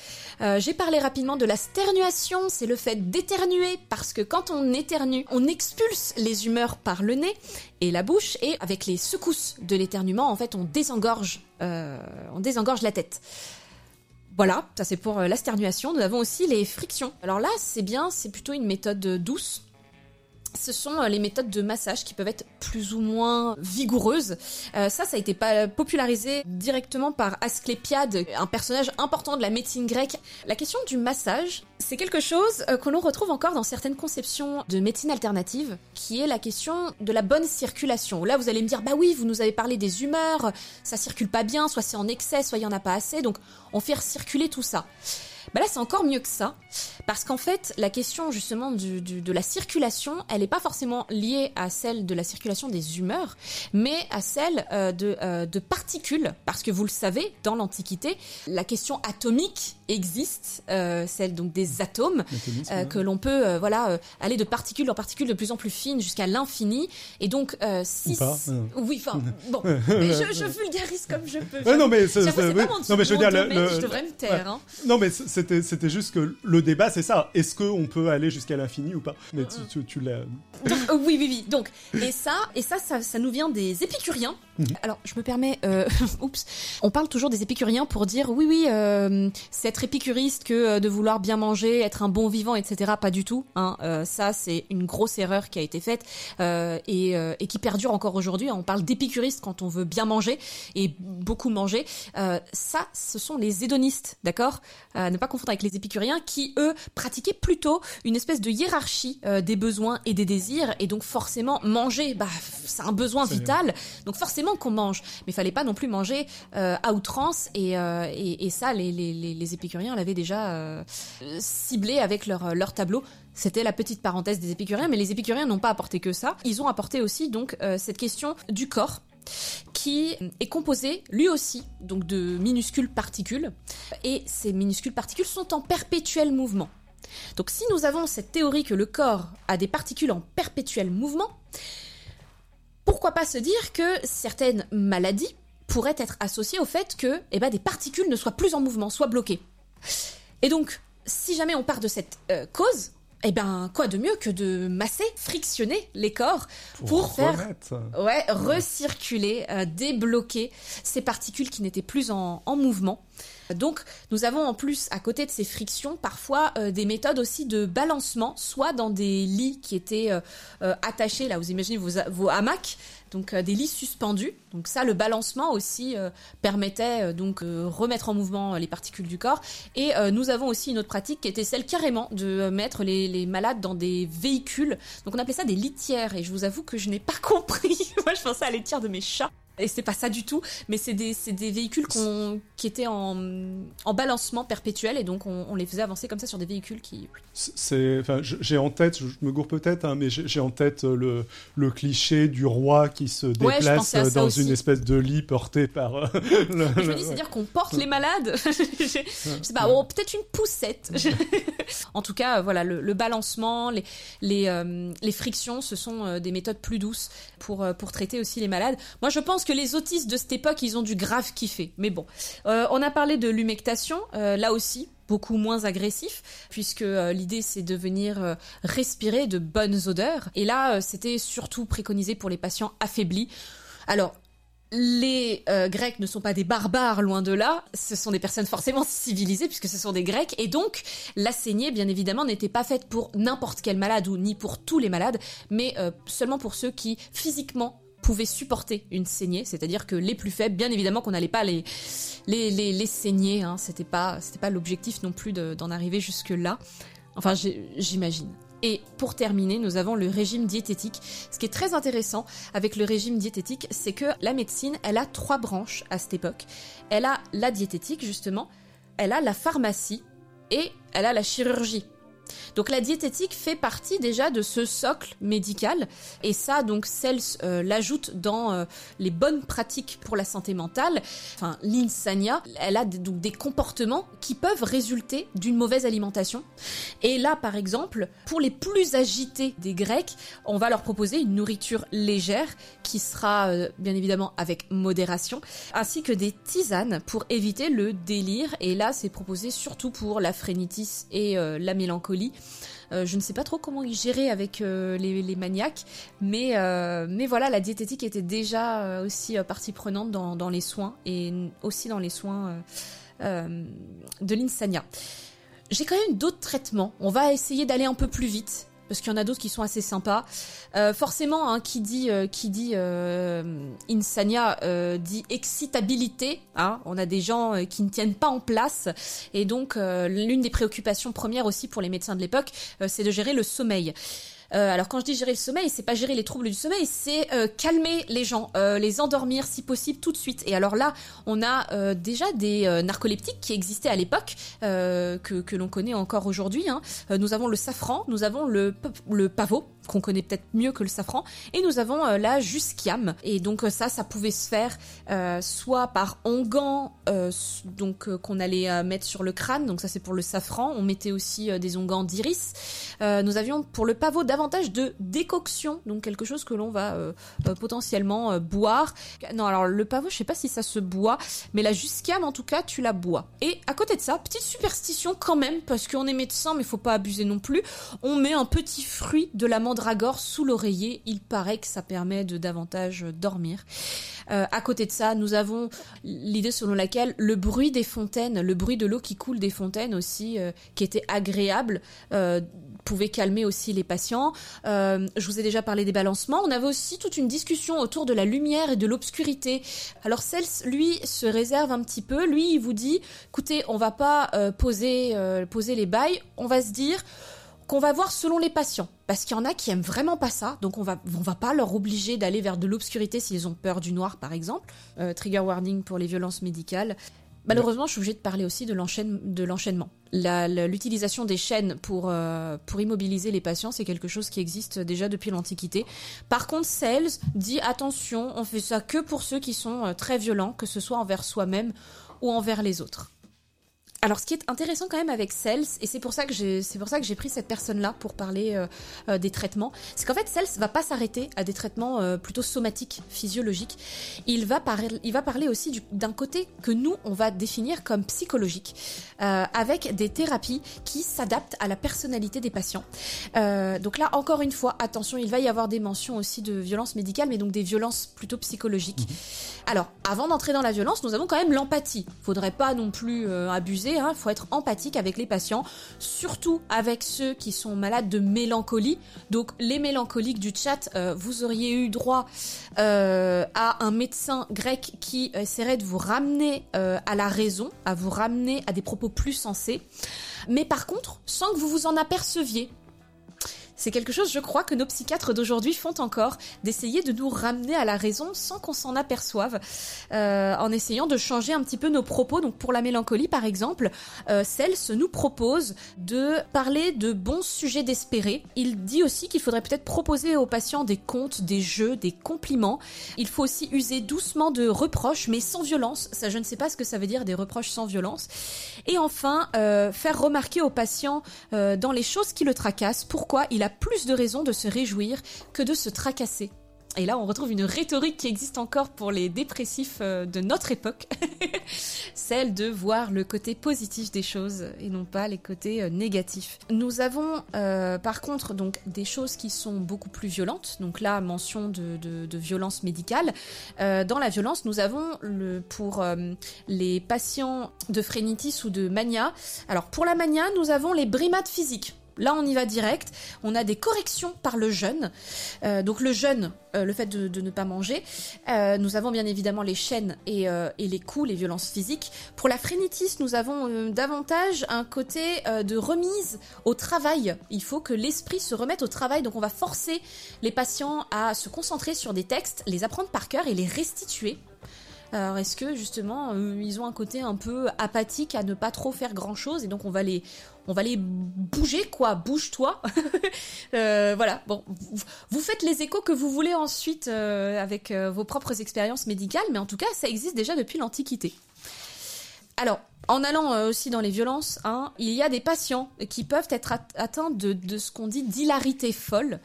J'ai parlé rapidement de la sternuation, c'est le fait d'éternuer, parce que quand on éternue, on expulse les humeurs par le nez et la bouche, et avec les secousses de l'éternuement, en fait, on désengorge, on désengorge la tête. Voilà, ça c'est pour euh, la sternuation. Nous avons aussi les frictions. Alors là, c'est bien, c'est plutôt une méthode douce ce sont euh, les méthodes de massage qui peuvent être plus ou moins vigoureuses. Euh, ça, ça a été popularisé directement par Asclépiade, un personnage important de la médecine grecque. La question du massage, c'est quelque chose euh, que l'on retrouve encore dans certaines conceptions de médecine alternative, qui est la question de la bonne circulation. Là, vous allez me dire, bah oui, vous nous avez parlé des humeurs, ça circule pas bien, soit c'est en excès, soit il y en a pas assez, donc on fait circuler tout ça. Bah là, c'est encore mieux que ça, parce qu'en fait, la question justement de la circulation, elle n'est pas forcément liée à celle de la circulation des humeurs, mais à celle euh, de, euh, de particules, parce que vous le savez, dans l'Antiquité, la question atomique existe, euh, celle donc des atomes, que l'on peut voilà aller de particules en particules de plus en plus fines jusqu'à l'infini, et donc si oui, enfin bon, je, vulgarise comme je peux. non mais, non mais je veux dire, je devrais me taire. Hein. Non mais c'était, c'était juste que le débat, c'est ça. Est-ce qu'on peut aller jusqu'à l'infini ou pas? Mais tu, l'as. Euh, oui, oui, oui. Donc, et ça, et ça, ça nous vient des épicuriens. Mhm. Alors, je me permets, euh, oups, on parle toujours des épicuriens pour dire oui, oui, euh, c'est être épicuriste que euh, de vouloir bien manger, être un bon vivant, etc. Pas du tout. Hein. ça, c'est une grosse erreur qui a été faite et, et, qui perdure encore aujourd'hui. On parle d'épicuriste quand on veut bien manger et beaucoup manger. ça, ce sont les hédonistes, d'accord Ne pas confondre avec les épicuriens qui, eux, pratiquaient plutôt une espèce de hiérarchie des besoins et des désirs et donc forcément manger, bah, c'est un besoin vital. Donc forcément qu'on mange, mais il fallait pas non plus manger euh, à outrance et, euh, et, ça, les, les, les épicuriens l'avaient déjà euh, ciblé avec leur, leur tableau. C'était la petite parenthèse des épicuriens, mais les épicuriens n'ont pas apporté que ça. Ils ont apporté aussi donc cette question du corps qui est composé lui aussi donc de minuscules particules et ces minuscules particules sont en perpétuel mouvement. Donc si nous avons cette théorie que le corps a des particules en perpétuel mouvement, pourquoi pas se dire que certaines maladies pourraient être associées au fait que eh ben, des particules ne soient plus en mouvement, soient bloquées. Et donc, si jamais on part de cette euh, cause, eh ben, quoi de mieux que de masser, frictionner les corps pour, faire ouais, recirculer, euh, débloquer ces particules qui n'étaient plus en, mouvement. Donc, nous avons en plus, à côté de ces frictions, parfois euh, des méthodes aussi de balancement, soit dans des lits qui étaient attachés, là vous imaginez vos, vos hamacs, donc euh, des lits suspendus. Donc ça, le balancement aussi euh, permettait euh, donc remettre en mouvement les particules du corps. Et nous avons aussi une autre pratique qui était celle carrément de mettre les, malades dans des véhicules. Donc on appelait ça des litières. Et je vous avoue que je n'ai pas compris. Moi, je pensais à la litière de mes chats. Et c'est pas ça du tout, mais c'est des, des, véhicules qui étaient en, en, balancement perpétuel et donc on, les faisait avancer comme ça sur des véhicules qui. C'est, enfin, j'ai en tête, je me gourre peut-être, hein, mais j'ai en tête euh, le, le, cliché du roi qui se déplace dans une espèce de lit porté par. Euh, le, je me dis, c'est-à-dire qu'on porte les malades. je sais pas, peut-être une poussette. en tout cas, voilà, le, balancement, les, les, euh, les frictions, ce sont des méthodes plus douces pour, pour traiter aussi les malades. Moi, je pense que les autistes de cette époque, ils ont du grave kiffer. Mais bon, euh, on a parlé de l'humectation, euh, là aussi beaucoup moins agressif puisque euh, l'idée c'est de venir respirer de bonnes odeurs et là c'était surtout préconisé pour les patients affaiblis. Alors les Grecs ne sont pas des barbares, loin de là. Ce sont des personnes forcément civilisées, puisque ce sont des Grecs. Et donc, la saignée, bien évidemment, n'était pas faite pour n'importe quel malade, ou ni pour tous les malades, mais seulement pour ceux qui, physiquement, pouvaient supporter une saignée, c'est-à-dire que les plus faibles, bien évidemment qu'on n'allait pas les, les, les, les hein, c'était pas, pas l'objectif non plus d'en arriver jusque là. Enfin, j'imagine. Et pour terminer, nous avons le régime diététique. Ce qui est très intéressant avec le régime diététique, c'est que la médecine, elle a trois branches à cette époque. Elle a la diététique, justement, elle a la pharmacie et elle a la chirurgie. Donc la diététique fait partie déjà de ce socle médical et ça donc Cels euh, l'ajoute dans euh, les bonnes pratiques pour la santé mentale. Enfin l'insania, elle a donc des comportements qui peuvent résulter d'une mauvaise alimentation. Et là par exemple, pour les plus agités des Grecs, on va leur proposer une nourriture légère qui sera euh, bien évidemment avec modération, ainsi que des tisanes pour éviter le délire. Et là c'est proposé surtout pour la phrénitis et la mélancolie euh, je ne sais pas trop comment ils géraient avec euh, les, maniaques, mais, euh, mais voilà, la diététique était déjà aussi partie prenante dans, les soins et aussi dans les soins de l'insania. J'ai quand même d'autres traitements. On va essayer d'aller un peu plus vite parce qu'il y en a d'autres qui sont assez sympas. Euh, forcément, hein, qui dit euh, qui dit euh, insania dit excitabilité. Hein. On a des gens qui ne tiennent pas en place, et donc l'une des préoccupations premières aussi pour les médecins de l'époque, c'est de gérer le sommeil. Euh, alors quand je dis gérer le sommeil, c'est pas gérer les troubles du sommeil, c'est euh, calmer les gens, euh, les endormir si possible tout de suite. Et alors là, on a déjà des narcoleptiques qui existaient à l'époque, que, que l'on connaît encore aujourd'hui. Hein. nous avons le safran, nous avons le, le pavot, qu'on connaît peut-être mieux que le safran, et nous avons la jusquiam. Et donc ça, ça pouvait se faire soit par onguent, donc qu'on allait mettre sur le crâne, donc ça c'est pour le safran. On mettait aussi des onguents d'iris. nous avions pour le pavot davantage de décoction, donc quelque chose que l'on va euh, euh, potentiellement euh, boire. Non, alors le pavot, je sais pas si ça se boit, mais la jusquiame en tout cas, tu la bois. Et à côté de ça, petite superstition quand même, parce qu'on est médecin, mais faut pas abuser non plus. On met un petit fruit de la mandragore sous l'oreiller. Il paraît que ça permet de davantage dormir. à côté de ça, nous avons l'idée selon laquelle le bruit des fontaines, le bruit de l'eau qui coule des fontaines aussi, qui était agréable, pouvait calmer aussi les patients. Euh, je vous ai déjà parlé des balancements. On avait aussi toute une discussion autour de la lumière et de l'obscurité. Alors Cels, lui, se réserve un petit peu. Lui, il vous dit, écoutez, on va pas euh, poser, euh, poser les bails. On va se dire qu'on va voir selon les patients. Parce qu'il y en a qui aiment vraiment pas ça, donc on va, on va pas leur obliger d'aller vers de l'obscurité s'ils ont peur du noir, par exemple. trigger warning pour les violences médicales. Malheureusement, je suis obligée de parler aussi de l'enchaînement. L'utilisation des chaînes pour, euh, pour immobiliser les patients, c'est quelque chose qui existe déjà depuis l'Antiquité. Par contre, Sales dit attention, on fait ça que pour ceux qui sont euh, très violents, que ce soit envers soi-même ou envers les autres. Alors, ce qui est intéressant quand même avec Cels, et c'est pour ça que j'ai, c'est pour ça que j'ai pris cette personne-là pour parler euh, euh, des traitements, c'est qu'en fait, Cels va pas s'arrêter à des traitements euh, plutôt somatiques, physiologiques. Il va parler, il va parler aussi d'un côté que nous on va définir comme psychologique, avec des thérapies qui s'adaptent à la personnalité des patients. donc là, encore une fois, attention, il va y avoir des mentions aussi de violences médicales, mais donc des violences plutôt psychologiques. Mhm. Alors, avant d'entrer dans la violence, nous avons quand même l'empathie. Faudrait pas non plus abuser il hein, faut être empathique avec les patients, surtout avec ceux qui sont malades de mélancolie. Donc les mélancoliques du chat, euh, vous auriez eu droit euh, à un médecin grec qui essaierait de vous ramener euh, à la raison, à vous ramener à des propos plus sensés. Mais par contre, sans que vous vous en aperceviez, c'est quelque chose, je crois, que nos psychiatres d'aujourd'hui font encore, d'essayer de nous ramener à la raison sans qu'on s'en aperçoive, euh, en essayant de changer un petit peu nos propos. Donc pour la mélancolie, par exemple, euh, Cels nous propose de parler de bons sujets d'espérer. Il dit aussi qu'il faudrait peut-être proposer aux patients des contes, des jeux, des compliments. Il faut aussi user doucement de reproches, mais sans violence. Ça, je ne sais pas ce que ça veut dire des reproches sans violence. Et enfin, euh, faire remarquer aux patients euh, dans les choses qui le tracassent pourquoi il a plus de raisons de se réjouir que de se tracasser. Et là, on retrouve une rhétorique qui existe encore pour les dépressifs euh, de notre époque, celle de voir le côté positif des choses et non pas les côtés euh, négatifs. Nous avons euh, par contre donc des choses qui sont beaucoup plus violentes. Donc là, mention de, violence médicale. dans la violence, nous avons le, pour les patients de phrénitis ou de mania. Alors pour la mania, nous avons les brimades physiques. Là on y va direct. On a des corrections par le jeûne. Euh, donc le jeûne, euh, le fait de, ne pas manger. Euh, nous avons bien évidemment les chaînes et, les coups, les violences physiques. Pour la phrénitis, nous avons davantage un côté de remise au travail. Il faut que l'esprit se remette au travail. Donc on va forcer les patients à se concentrer sur des textes, les apprendre par cœur et les restituer alors est-ce que justement ils ont un côté un peu apathique à ne pas trop faire grand chose et donc on va les on va les bouger quoi, bouge-toi. Euh, voilà, bon, vous, faites les échos que vous voulez ensuite euh, avec vos propres expériences médicales, mais en tout cas ça existe déjà depuis l'Antiquité. Alors, en allant euh, aussi dans les violences, hein, il y a des patients qui peuvent être atteints de, ce qu'on dit d'hilarité folle.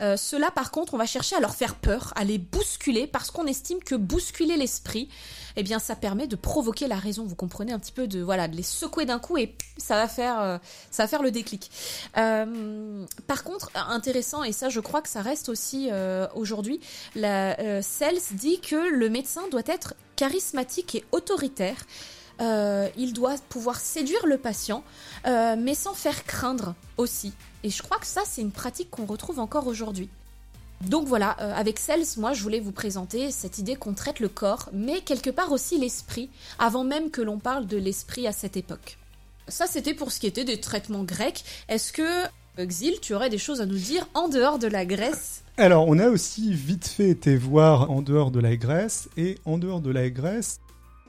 Euh, Cela, par contre, on va chercher à leur faire peur, à les bousculer, parce qu'on estime que bousculer l'esprit, eh bien, ça permet de provoquer la raison. Vous comprenez un petit peu de voilà, de les secouer d'un coup et ça va faire, euh, ça va faire le déclic. par contre, intéressant et ça, je crois que ça reste aussi aujourd'hui. La Cels dit que le médecin doit être charismatique et autoritaire. Euh, il doit pouvoir séduire le patient, euh, mais sans faire craindre aussi. Et je crois que ça, c'est une pratique qu'on retrouve encore aujourd'hui. Donc voilà, euh, avec Cels, moi, je voulais vous présenter cette idée qu'on traite le corps, mais quelque part aussi l'esprit, avant même que l'on parle de l'esprit à cette époque. Ça, c'était pour ce qui était des traitements grecs. Est-ce que, Xil, tu aurais des choses à nous dire en dehors de la Grèce? Alors, on a aussi vite fait été voir en dehors de la Grèce, et en dehors de la Grèce,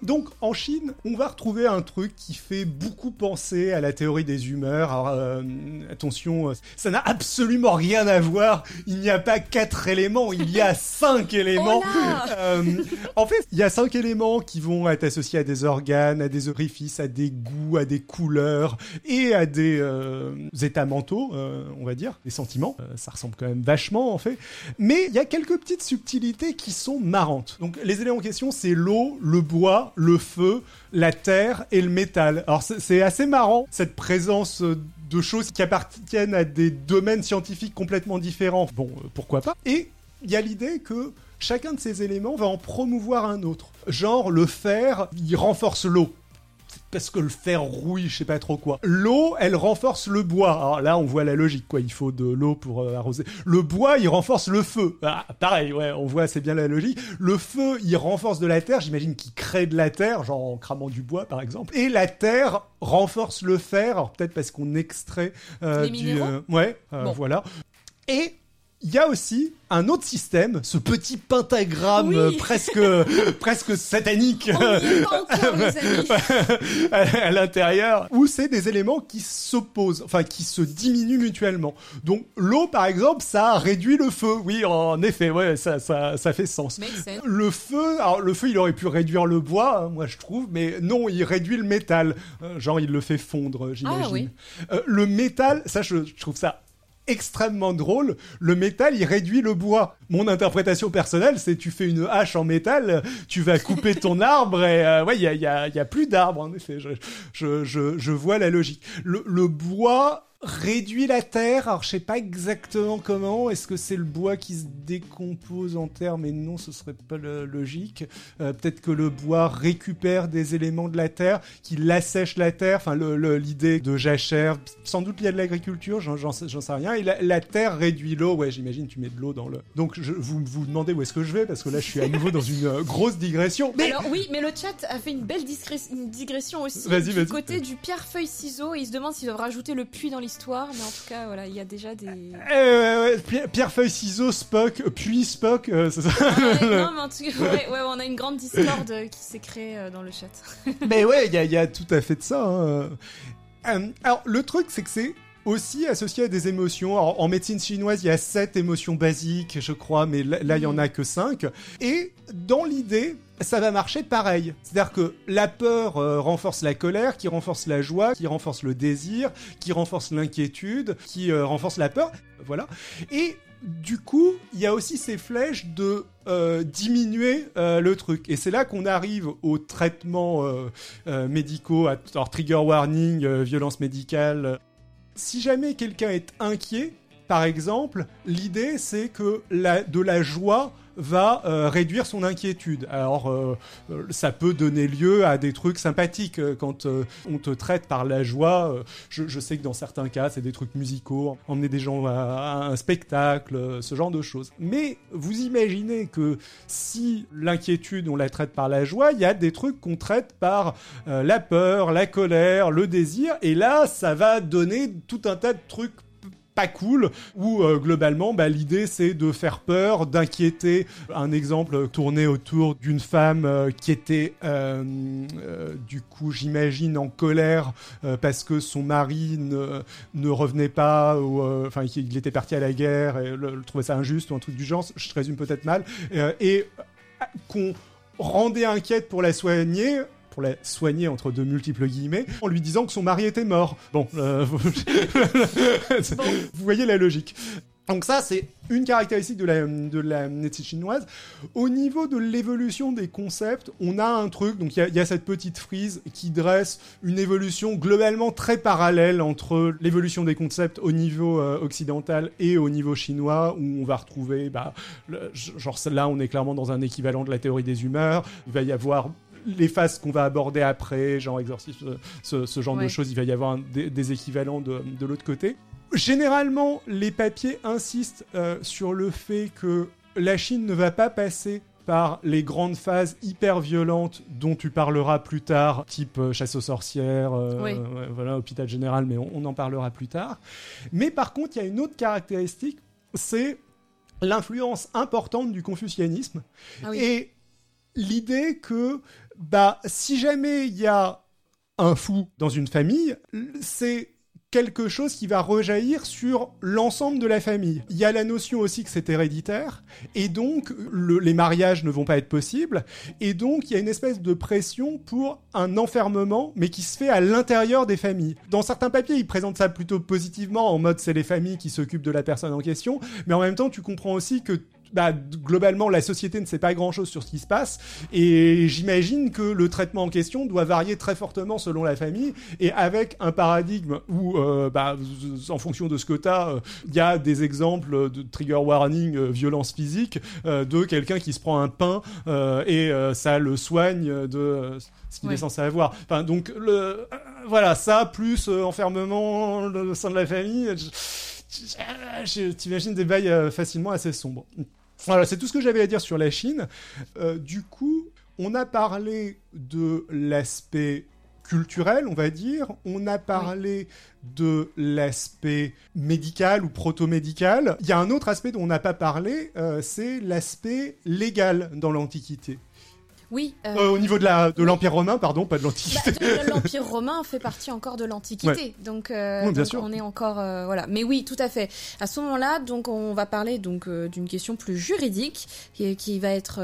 donc en Chine, on va retrouver un truc qui fait beaucoup penser à la théorie des humeurs. Alors euh, attention, euh, ça n'a absolument rien à voir. Il n'y a pas quatre éléments, il y a cinq éléments. Oh euh, en fait, il y a cinq éléments qui vont être associés à des organes, à des orifices, à des goûts, à des couleurs et à des états mentaux, on va dire, des sentiments. ça ressemble quand même vachement en fait. Mais il y a quelques petites subtilités qui sont marrantes. Donc les éléments en question, c'est l'eau, le bois, le feu, la terre et le métal. Alors c'est assez marrant cette présence euh, de choses qui appartiennent à des domaines scientifiques complètement différents. Bon, euh, pourquoi pas? Et il y a l'idée que chacun de ces éléments va en promouvoir un autre. Genre le fer, il renforce l'eau parce que le fer rouille, je sais pas trop quoi. L'eau, elle renforce le bois. Alors là, on voit la logique, quoi. Il faut de l'eau pour euh, arroser. Le bois, il renforce le feu. Ah, pareil, ouais, on voit, c'est bien la logique. Le feu, il renforce de la terre. J'imagine qu'il crée de la terre, genre en cramant du bois, par exemple. Et la terre renforce le fer. Alors peut-être parce qu'on extrait euh, du, euh, ouais, voilà. Et il y a aussi un autre système, ce petit pentagramme euh, presque presque satanique à, l'intérieur, où c'est des éléments qui s'opposent, enfin qui se diminuent mutuellement. Donc l'eau, par exemple, ça réduit le feu. Oui, en effet, ouais, ça ça, ça fait sens. Le feu, alors le feu, il aurait pu réduire le bois, hein, moi je trouve, mais non, il réduit le métal. Euh, genre, il le fait fondre, j'imagine. Ah, oui. Euh, le métal, ça, je trouve ça extrêmement drôle. Le métal, il réduit le bois. Mon interprétation personnelle, c'est tu fais une hache en métal, tu vas couper ton arbre et euh, ouais, il y a, y, a, y a, plus d'arbres en effet. Je, je, je, je vois la logique. Le, le bois réduit la terre. Alors je sais pas exactement comment. Est-ce que c'est le bois qui se décompose en terre? Mais non, ce serait pas logique. Euh, peut-être que le bois récupère des éléments de la terre, qu'il assèche la terre. Enfin, l'idée de jachère, sans doute il y a de l'agriculture, j'en sais rien. Et la, terre réduit l'eau. Ouais, j'imagine tu mets de l'eau dans le. Donc je, vous vous demandez où est-ce que je vais? Parce que là je suis à nouveau dans une euh, grosse digression. Mais... Alors oui, mais le chat a fait une belle digression aussi. Du côté du pierre feuille ciseau, il se demande s'ils doivent rajouter le puits dans l'histoire histoire, mais en tout cas, voilà, il y a déjà des. Euh, pierre, feuille, ciseaux, Spock, puis Spock, euh, c'est ça Non, mais en tout cas, ouais, ouais, on a une grande Discord qui s'est créée euh, dans le chat. mais ouais, il y a, y a, tout à fait de ça. Hein. alors, le truc, c'est que c'est aussi associé à des émotions. en médecine chinoise, il y a sept émotions basiques, je crois, mais là, il y en a que cinq. Et dans l'idée, ça va marcher pareil. C'est-à-dire que la peur euh, renforce la colère, qui renforce la joie, qui renforce le désir, qui renforce l'inquiétude, qui euh, renforce la peur. Voilà. Et du coup, il y a aussi ces flèches de euh, diminuer le truc. Et c'est là qu'on arrive aux traitements médicaux, alors trigger warning, violence médicale. Si jamais quelqu'un est inquiet, par exemple, l'idée c'est que la, de la joie va euh, réduire son inquiétude. Alors, euh, euh, ça peut donner lieu à des trucs sympathiques quand on te traite par la joie. Je, sais que dans certains cas, c'est des trucs musicaux, emmener des gens à, un spectacle, ce genre de choses. Mais vous imaginez que si l'inquiétude, on la traite par la joie, il y a des trucs qu'on traite par la peur, la colère, le désir, et là, ça va donner tout un tas de trucs pas cool, où euh, globalement bah, l'idée c'est de faire peur, d'inquiéter. Un exemple tourné autour d'une femme euh, qui était euh, du coup j'imagine en colère parce que son mari ne, revenait pas, ou enfin il était parti à la guerre et le, trouvait ça injuste ou un truc du genre, je résume peut-être mal, et qu'on rendait inquiète pour la soigner pour la soigner entre de multiples guillemets, en lui disant que son mari était mort. Bon, euh, vous voyez la logique. Donc ça, c'est une caractéristique de la, de la médecine chinoise. Au niveau de l'évolution des concepts, on a un truc, donc il y, a cette petite frise qui dresse une évolution globalement très parallèle entre l'évolution des concepts au niveau euh, occidental et au niveau chinois, où on va retrouver, bah, genre là, on est clairement dans un équivalent de la théorie des humeurs. Il va y avoir les phases qu'on va aborder après, genre exorcisme, ce, genre de choses, il va y avoir des, équivalents de, l'autre côté. Généralement, les papiers insistent euh, sur le fait que la Chine ne va pas passer par les grandes phases hyper violentes dont tu parleras plus tard, type euh, chasse aux sorcières, euh, voilà, hôpital général, mais on, en parlera plus tard. Mais par contre, il y a une autre caractéristique, c'est l'influence importante du confucianisme ah et l'idée que bah, si jamais il y a un fou dans une famille, c'est quelque chose qui va rejaillir sur l'ensemble de la famille. Il y a la notion aussi que c'est héréditaire, et donc les mariages ne vont pas être possibles, et donc il y a une espèce de pression pour un enfermement, mais qui se fait à l'intérieur des familles. Dans certains papiers, ils présentent ça plutôt positivement, en mode c'est les familles qui s'occupent de la personne en question, mais en même temps, tu comprends aussi que bah, globalement, la société ne sait pas grand-chose sur ce qui se passe, et j'imagine que le traitement en question doit varier très fortement selon la famille, et avec un paradigme où, euh, bah, en fonction de ce que tu as, il y a des exemples de trigger warning, euh, violence physique, euh, de quelqu'un qui se prend un pain et ça le soigne de ce qu'il est censé avoir. Enfin, donc, le, voilà, ça, plus enfermement au sein de la famille, t'imagines des bails facilement assez sombres. Voilà, c'est tout ce que j'avais à dire sur la Chine. Euh, du coup, on a parlé de l'aspect culturel, on va dire. On a parlé de l'aspect médical ou proto-médical. Il y a un autre aspect dont on n'a pas parlé, euh, c'est l'aspect légal dans l'Antiquité. Oui. Euh, euh, au niveau de la de l'Empire romain, pardon, pas de l'Antiquité. Bah, L'Empire romain fait partie encore de l'Antiquité, donc, euh, on est encore voilà. Mais oui, tout à fait. À ce moment-là, donc on va parler donc d'une question plus juridique qui, qui va être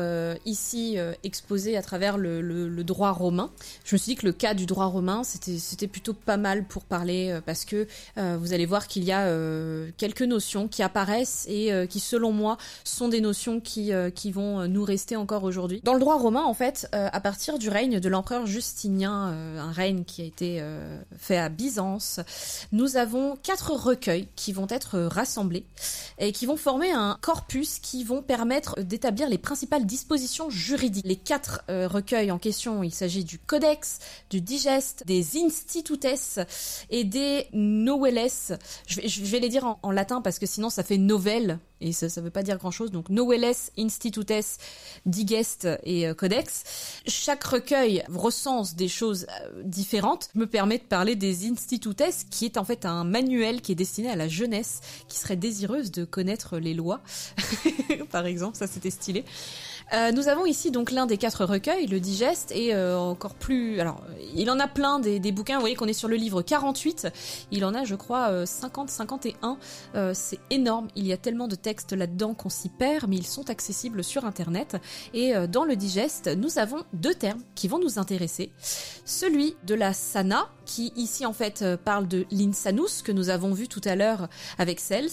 ici exposée à travers le, le, droit romain. Je me suis dit que le cas du droit romain c'était c'était plutôt pas mal pour parler parce que vous allez voir qu'il y a quelques notions qui apparaissent et qui selon moi sont des notions qui qui vont nous rester encore aujourd'hui. Dans le droit romain, en fait, euh, à partir du règne de l'empereur Justinien, euh, un règne qui a été euh, fait à Byzance, nous avons quatre recueils qui vont être rassemblés et qui vont former un corpus qui vont permettre d'établir les principales dispositions juridiques. Les quatre recueils en question, il s'agit du Codex, du Digeste, des Institutes et des Noveles. Je vais, les dire en, en latin parce que sinon ça fait nouvelle et ça ne veut pas dire grand-chose. Donc Noveles, Institutes, Digest et euh, Codex. Chaque recueil recense des choses euh, différentes. Me permet de parler des Institutes, qui est en fait un manuel qui est destiné à la jeunesse qui serait désireuse de connaître les lois. Par exemple, ça c'était stylé. Euh, nous avons ici donc l'un des quatre recueils, le Digeste, et euh, encore plus... Alors, il en a plein des, des bouquins, vous voyez qu'on est sur le livre 48, il en a je crois 50, 51, euh, c'est énorme, il y a tellement de textes là-dedans qu'on s'y perd, mais ils sont accessibles sur Internet, et dans le Digeste, nous avons deux termes qui vont nous intéresser, celui de la sana, qui ici en fait parle de l'insanus, que nous avons vu tout à l'heure avec Cels,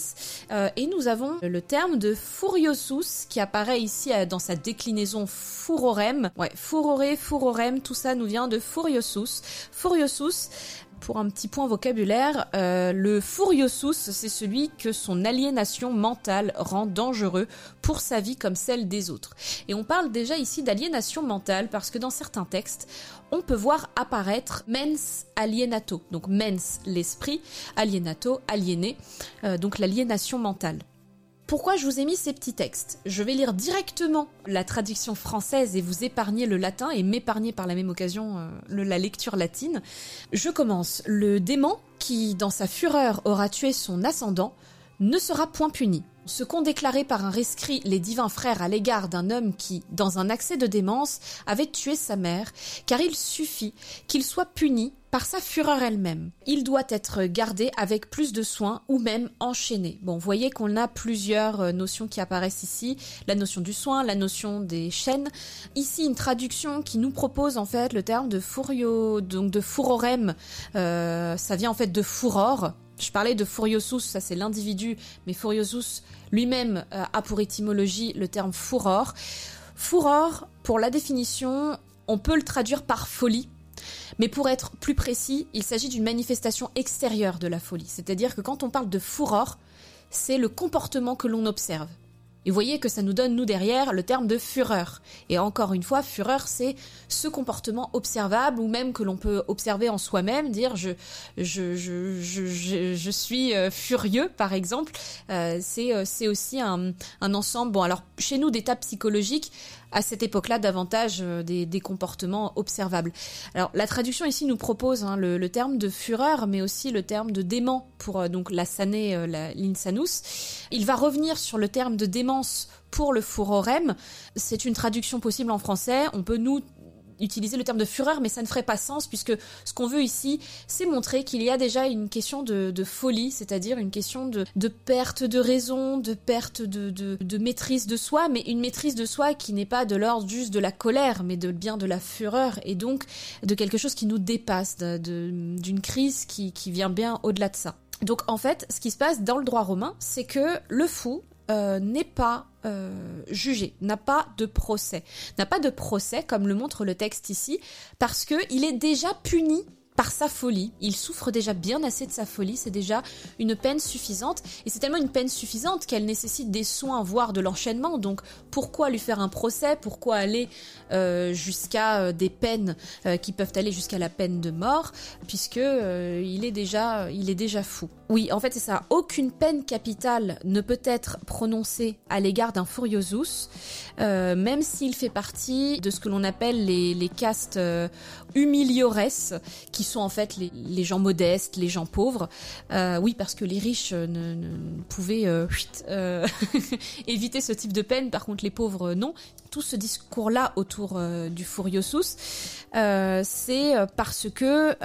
et nous avons le terme de furiosus, qui apparaît ici dans sa déclinaison furorem. Ouais, furore, furorem, tout ça nous vient de furiosus. Furiosus, Pour un petit point vocabulaire, euh, le furiosus, c'est celui que son aliénation mentale rend dangereux pour sa vie comme celle des autres. Et on parle déjà ici d'aliénation mentale parce que dans certains textes, on peut voir apparaître mens alienato, donc mens l'esprit, alienato aliéné, euh, donc l'aliénation mentale. Pourquoi je vous ai mis ces petits textes Je vais lire directement la traduction française et vous épargner le latin et m'épargner par la même occasion euh, la lecture latine. Je commence. Le démon, qui dans sa fureur aura tué son ascendant, ne sera point puni. Ce qu'ont déclaré par un rescrit les divins frères à l'égard d'un homme qui, dans un accès de démence, avait tué sa mère, car il suffit qu'il soit puni par sa fureur elle-même. Il doit être gardé avec plus de soin ou même enchaîné. Bon, vous voyez qu'on a plusieurs euh, notions qui apparaissent ici. La notion du soin, la notion des chaînes. Ici, une traduction qui nous propose en fait le terme de furio, donc de furorem. Euh, ça vient en fait de furor. Je parlais de furiosus, ça c'est l'individu, mais furiosus lui-même euh, a pour étymologie le terme furor. Furor, pour la définition, on peut le traduire par folie mais pour être plus précis, il s'agit d'une manifestation extérieure de la folie. C'est-à-dire que quand on parle de furor, c'est le comportement que l'on observe. Et vous voyez que ça nous donne, nous derrière, le terme de fureur. Et encore une fois, fureur, c'est ce comportement observable ou même que l'on peut observer en soi-même, dire je, je, je, je, je suis euh, furieux, par exemple. Euh, c'est, euh, c'est aussi un, un ensemble, bon alors chez nous, d'états psychologiques, à cette époque-là davantage euh, des, comportements observables. Alors la traduction ici nous propose hein, le, terme de fureur, mais aussi le terme de dément pour euh, donc la sané, euh, l'insanus. Il va revenir sur le terme de démence pour le furorem. C'est une traduction possible en français. On peut nous utiliser le terme de fureur, mais ça ne ferait pas sens puisque ce qu'on veut ici, c'est montrer qu'il y a déjà une question de, folie, c'est-à-dire une question de, perte de raison, de perte de, maîtrise de soi, mais une maîtrise de soi qui n'est pas de l'ordre juste de la colère, mais de bien de la fureur et donc de quelque chose qui nous dépasse, d'une crise qui, qui vient bien au-delà de ça. Donc en fait, ce qui se passe dans le droit romain, c'est que le fou euh, n'est pas euh, jugé, n'a pas de procès, n'a pas de procès comme le montre le texte ici, parce que il est déjà puni par sa folie. Il souffre déjà bien assez de sa folie, c'est déjà une peine suffisante. Et c'est tellement une peine suffisante qu'elle nécessite des soins, voire de l'enchaînement. Donc pourquoi lui faire un procès? Pourquoi aller euh, jusqu'à des peines qui peuvent aller jusqu'à la peine de mort Puisque il est déjà, il est déjà fou. Oui, en fait c'est ça. Aucune peine capitale ne peut être prononcée à l'égard d'un furiosus, même s'il fait partie de ce que l'on appelle les, les castes humiliores, qui sont en fait les, gens modestes, les gens pauvres. Euh, oui, parce que les riches ne, pouvaient euh, euh, éviter ce type de peine, par contre les pauvres non. Tout ce discours-là autour du Furiosus, c'est parce que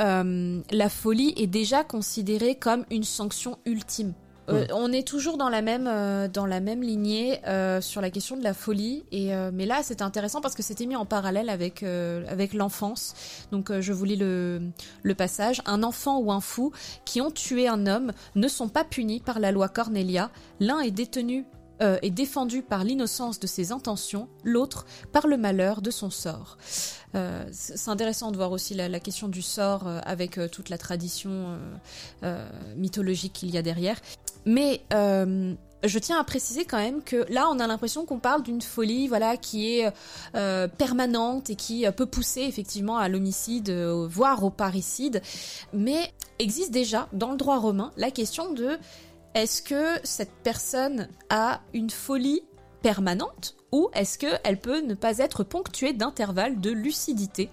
la folie est déjà considérée comme une sanction ultime. Euh, on est toujours dans la même euh, dans la même lignée euh, sur la question de la folie et mais là c'est intéressant parce que c'était mis en parallèle avec avec l'enfance. Donc je vous lis le le passage. Un enfant ou un fou qui ont tué un homme ne sont pas punis par la loi Cornelia. L'un est détenu est défendu par l'innocence de ses intentions, l'autre par le malheur de son sort. c'est intéressant de voir aussi la, question du sort avec toute la tradition mythologique qu'il y a derrière. Mais euh, je tiens à préciser quand même que là, on a l'impression qu'on parle d'une folie, voilà, qui est euh, permanente et qui peut pousser effectivement à l'homicide, euh, voire au parricide. Mais existe déjà dans le droit romain la question de est-ce que cette personne a une folie permanente ou est-ce qu'elle peut ne pas être ponctuée d'intervalles de lucidité?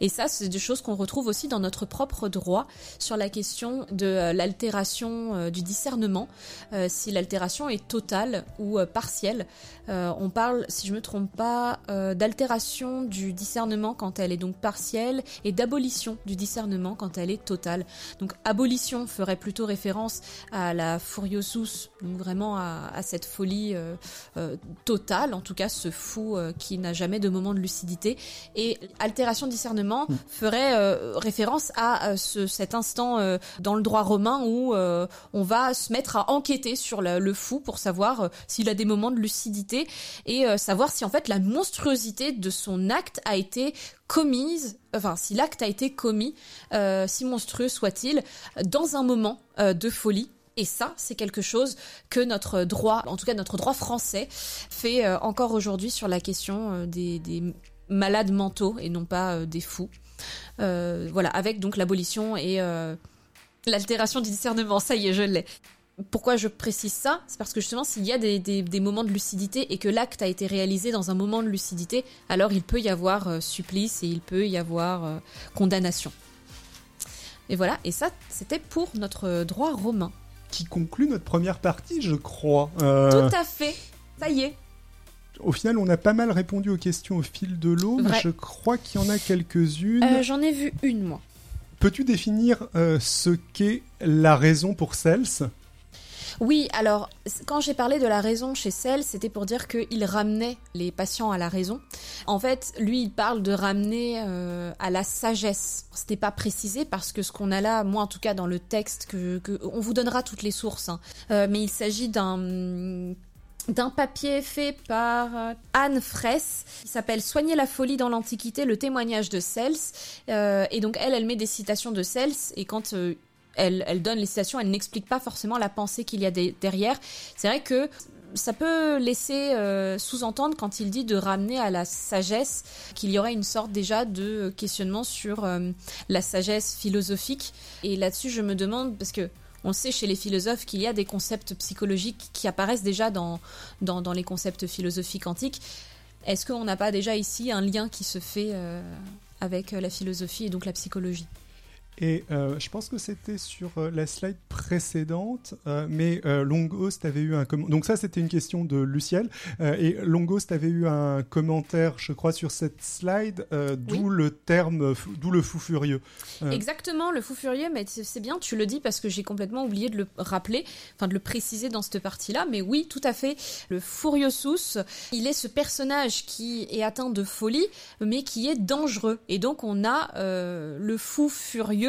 Et ça, c'est des choses qu'on retrouve aussi dans notre propre droit sur la question de euh, l'altération euh, du discernement, euh, si l'altération est totale ou partielle. on parle, si je me trompe pas, d'altération du discernement quand elle est donc partielle et d'abolition du discernement quand elle est totale. Donc abolition ferait plutôt référence à la furiosus, donc vraiment à, cette folie totale, en tout cas ce fou qui n'a jamais de moment de lucidité, et altération discernement mm. ferait référence à cet instant dans le droit romain où on va se mettre à enquêter sur le fou pour savoir s'il a des moments de lucidité et savoir si en fait la monstruosité de son acte a été commise, enfin si l'acte a été commis, si monstrueux soit-il, dans un moment de folie et ça, c'est quelque chose que notre droit, en tout cas notre droit français, fait euh, encore aujourd'hui sur la question euh, des, malades mentaux et non pas euh, des fous. voilà, avec donc l'abolition et l'altération du discernement. Ça y est, je l'ai. Pourquoi je précise ça? C'est parce que justement, s'il y a des, des, moments de lucidité et que l'acte a été réalisé dans un moment de lucidité, alors il peut y avoir supplice et il peut y avoir condamnation. Et voilà, et ça, c'était pour notre droit romain qui conclut notre première partie, je crois. Euh, Tout à fait. Ça y est. Au final, on a pas mal répondu aux questions au fil de l'eau, mais je crois qu'il y en a quelques-unes. Euh, j'en ai vu une, moi. Peux-tu définir euh, ce qu'est la raison pour Cels oui, alors quand j'ai parlé de la raison chez Cell, c'était pour dire qu'il ramenait les patients à la raison. En fait, lui, il parle de ramener euh, à la sagesse. C'était pas précisé parce que ce qu'on a là, moi en tout cas dans le texte, que, on vous donnera toutes les sources, hein. euh, mais il s'agit d'un d'un papier fait par euh, Anne Fraisse qui s'appelle Soigner la folie dans l'Antiquité, le témoignage de Cels. et donc elle, elle met des citations de Cels et quand elle, donne les citations, elle n'explique pas forcément la pensée qu'il y a derrière. C'est vrai que ça peut laisser euh, sous-entendre quand il dit de ramener à la sagesse qu'il y aurait une sorte déjà de questionnement sur euh, la sagesse philosophique. Et là-dessus, je me demande, parce que on sait chez les philosophes qu'il y a des concepts psychologiques qui apparaissent déjà dans, les concepts philosophiques antiques. Est-ce qu'on n'a pas déjà ici un lien qui se fait euh, avec la philosophie et donc la psychologie? Et euh, je pense que c'était sur euh, la slide précédente, euh, mais Longhost avait eu un commentaire. Donc ça, c'était une question de Luciel. et Longhost avait eu un commentaire, je crois, sur cette slide, d'où le terme, d'où le fou furieux. Exactement, le fou furieux, mais c'est bien, tu le dis parce que j'ai complètement oublié de le rappeler, enfin de le préciser dans cette partie-là. Mais oui, tout à fait, le Furiosus, il est ce personnage qui est atteint de folie, mais qui est dangereux. Et donc on a le fou furieux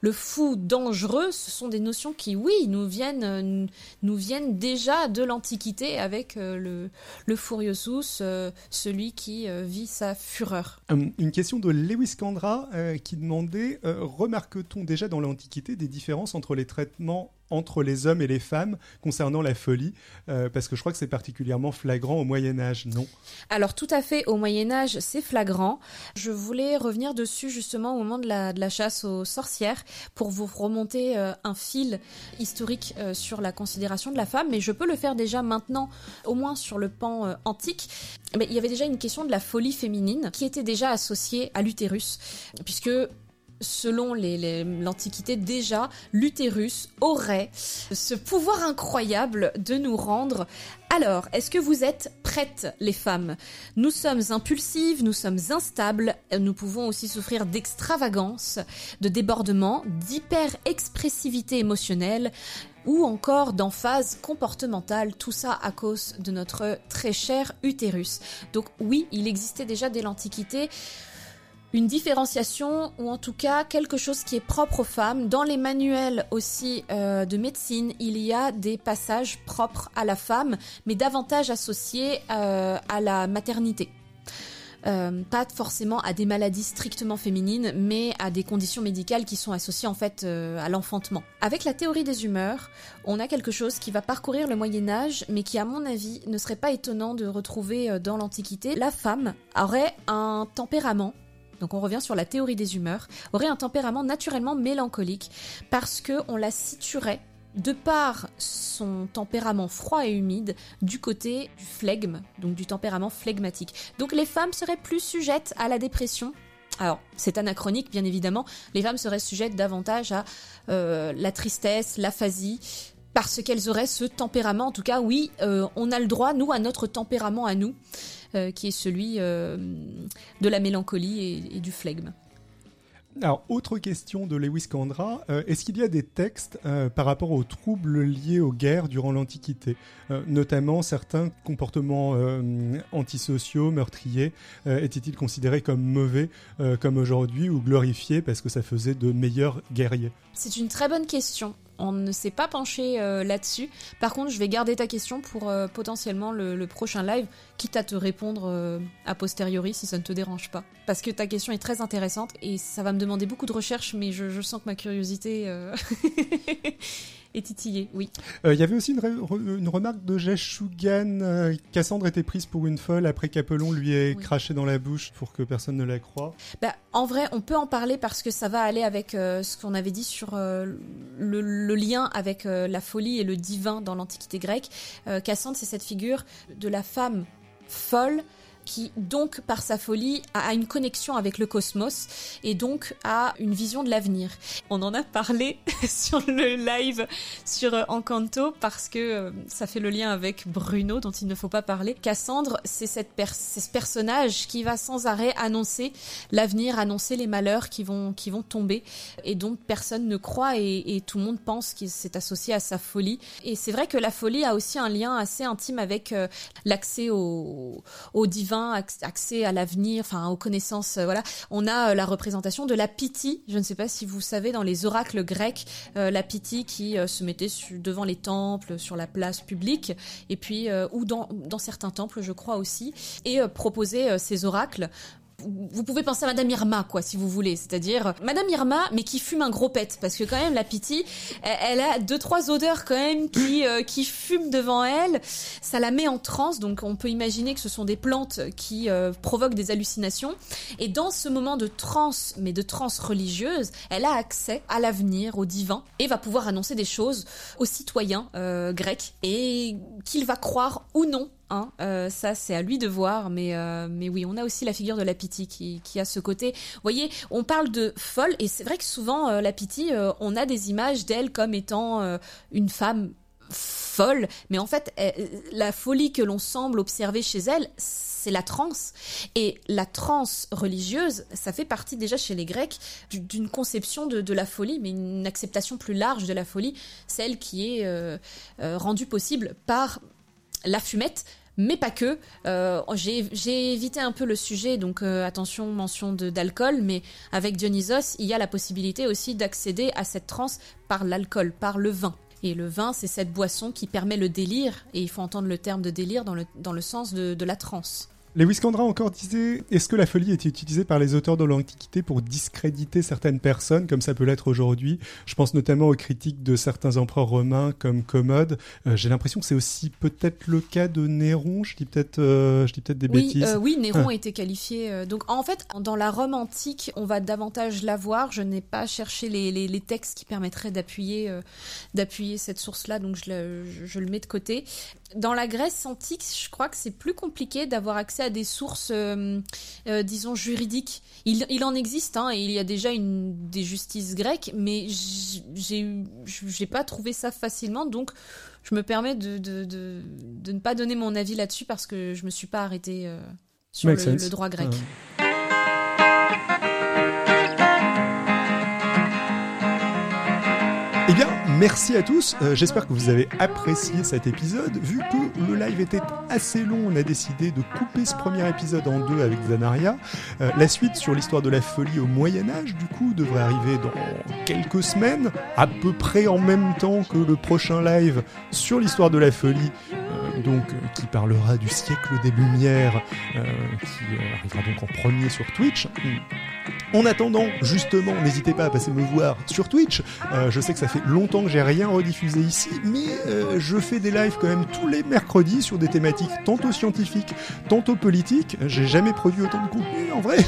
le fou dangereux, ce sont des notions qui, oui, nous viennent, euh, nous viennent déjà de l'Antiquité avec euh, le, Furiosus, euh, celui qui vit sa fureur. Une question de Lewis Candra qui demandait remarque-t-on déjà dans l'Antiquité des différences entre les traitements entre les hommes et les femmes concernant la folie euh, Parce que je crois que c'est particulièrement flagrant au Moyen Âge, non? Alors tout à fait, au Moyen Âge, c'est flagrant. Je voulais revenir dessus justement au moment de la, chasse aux sorcières pour vous remonter euh, un fil historique euh, sur la considération de la femme, mais je peux le faire déjà maintenant, au moins sur le pan antique. Mais il y avait déjà une question de la folie féminine qui était déjà associée à l'utérus, puisque selon l'Antiquité, déjà, l'utérus aurait ce pouvoir incroyable de nous rendre. Alors, est-ce que vous êtes prêtes, les femmes? Nous sommes impulsives, nous sommes instables, nous pouvons aussi souffrir d'extravagance, de débordement, d'hyper-expressivité émotionnelle ou encore d'emphase comportementale, tout ça à cause de notre très cher utérus. Donc oui, il existait déjà dès l'Antiquité une différenciation ou en tout cas quelque chose qui est propre aux femmes. Dans les manuels aussi euh, de médecine, il y a des passages propres à la femme, mais davantage associés euh, à la maternité. Euh, pas forcément à des maladies strictement féminines, mais à des conditions médicales qui sont associées en fait à l'enfantement. Avec la théorie des humeurs, on a quelque chose qui va parcourir le Moyen Âge, mais qui à mon avis ne serait pas étonnant de retrouver dans l'Antiquité. La femme aurait un tempérament donc on revient sur la théorie des humeurs, aurait un tempérament naturellement mélancolique parce que on la situerait de par son tempérament froid et humide du côté du flegme, donc du tempérament phlegmatique. Donc les femmes seraient plus sujettes à la dépression. Alors, c'est anachronique, bien évidemment. Les femmes seraient sujettes davantage à euh, la tristesse, l'aphasie, parce qu'elles auraient ce tempérament. En tout cas, oui, euh, on a le droit, nous, à notre tempérament à nous. Euh, qui est celui euh, de la mélancolie et, du flegme. Alors, autre question de Lewis Candra, euh, est-ce qu'il y a des textes euh, par rapport aux troubles liés aux guerres durant l'Antiquité, euh, notamment certains comportements antisociaux, meurtriers, étaient-ils considérés comme mauvais comme aujourd'hui ou glorifiés parce que ça faisait de meilleurs guerriers? C'est une très bonne question. On ne s'est pas penché euh, là-dessus. Par contre, je vais garder ta question pour euh, potentiellement le, prochain live, quitte à te répondre euh, a posteriori si ça ne te dérange pas. Parce que ta question est très intéressante et ça va me demander beaucoup de recherche, mais je, je sens que ma curiosité et titillé, oui. Euh, il y avait aussi une, remarque de Jesh euh, Cassandre était prise pour une folle après qu'Apollon lui ait craché dans la bouche pour que personne ne la croie. Bah, en vrai, on peut en parler parce que ça va aller avec euh, ce qu'on avait dit sur le, le, lien avec la folie et le divin dans l'Antiquité grecque. Cassandre, c'est cette figure de la femme folle qui donc par sa folie a une connexion avec le cosmos et donc a une vision de l'avenir. On en a parlé sur le live sur euh, Encanto parce que euh, ça fait le lien avec Bruno dont il ne faut pas parler. Cassandre, c'est cette ce personnage qui va sans arrêt annoncer l'avenir, annoncer les malheurs qui vont qui vont tomber et dont personne ne croit et, tout le monde pense qu'il s'est associé à sa folie. Et c'est vrai que la folie a aussi un lien assez intime avec euh, l'accès au, au divin accès à l'avenir, enfin aux connaissances. Euh, voilà, on a euh, la représentation de la Pythie. Je ne sais pas si vous savez dans les oracles grecs, euh, la Pythie qui se mettait devant les temples, sur la place publique, et puis ou dans, dans certains temples, je crois aussi, et proposait ces oracles vous pouvez penser à Madame Irma, quoi, si vous voulez. C'est-à-dire Madame Irma, mais qui fume un gros pet, parce que quand même la Pity, elle, a deux trois odeurs quand même qui euh, qui fument devant elle. Ça la met en transe, donc on peut imaginer que ce sont des plantes qui euh, provoquent des hallucinations. Et dans ce moment de transe, mais de transe religieuse, elle a accès à l'avenir, au divin, et va pouvoir annoncer des choses aux citoyens euh, grecs et qu'il va croire ou non Hein, euh, ça, c'est à lui de voir, mais, euh, mais oui, on a aussi la figure de la Pity qui, a ce côté. Vous voyez, on parle de folle, et c'est vrai que souvent, euh, la Pity, on a des images d'elle comme étant une femme folle, mais en fait, la folie que l'on semble observer chez elle, c'est la transe. Et la transe religieuse, ça fait partie déjà chez les Grecs d'une conception de, la folie, mais une acceptation plus large de la folie, celle qui est rendue possible par la fumette, mais pas que. Euh, j'ai évité un peu le sujet, donc euh, attention, mention d'alcool, mais avec Dionysos, il y a la possibilité aussi d'accéder à cette transe par l'alcool, par le vin. Et le vin, c'est cette boisson qui permet le délire, et il faut entendre le terme de délire dans le, dans le sens de, de la transe. Lewis Candra encore disait Est-ce que la folie était utilisée par les auteurs de l'Antiquité pour discréditer certaines personnes, comme ça peut l'être aujourd'hui? Je pense notamment aux critiques de certains empereurs romains comme Commode. Euh, j'ai l'impression que c'est aussi peut-être le cas de Néron. Je dis peut-être, euh, peut-être des bêtises. Euh, oui, Néron a été qualifié. donc en fait, dans la Rome antique, on va davantage l'avoir. Je n'ai pas cherché les, les, les, textes qui permettraient d'appuyer, d'appuyer cette source-là, donc je le mets de côté dans la Grèce antique, je crois que c'est plus compliqué d'avoir accès à des sources, euh, euh, disons, juridiques. Il, en existe, hein, et il y a déjà une, des justices grecques, mais j'ai pas trouvé ça facilement, donc je me permets de, de, ne pas donner mon avis là-dessus parce que je me suis pas arrêté euh, sur le, droit grec. Merci à tous. Euh, j'espère que vous avez apprécié cet épisode. Vu que le live était assez long, on a décidé de couper ce premier épisode en deux avec Zanaria. Euh, la suite sur l'histoire de la folie au Moyen Âge, du coup, devrait arriver dans quelques semaines, à peu près en même temps que le prochain live sur l'histoire de la folie, euh, donc qui parlera du siècle des Lumières, qui arrivera donc en premier sur Twitch. En attendant, justement, n'hésitez pas à passer me voir sur Twitch. Euh, je sais que ça fait longtemps que j'ai rien rediffusé ici, mais euh, je fais des lives quand même tous les mercredis sur des thématiques tantôt scientifiques, tantôt politiques. J'ai jamais produit autant de contenu en vrai.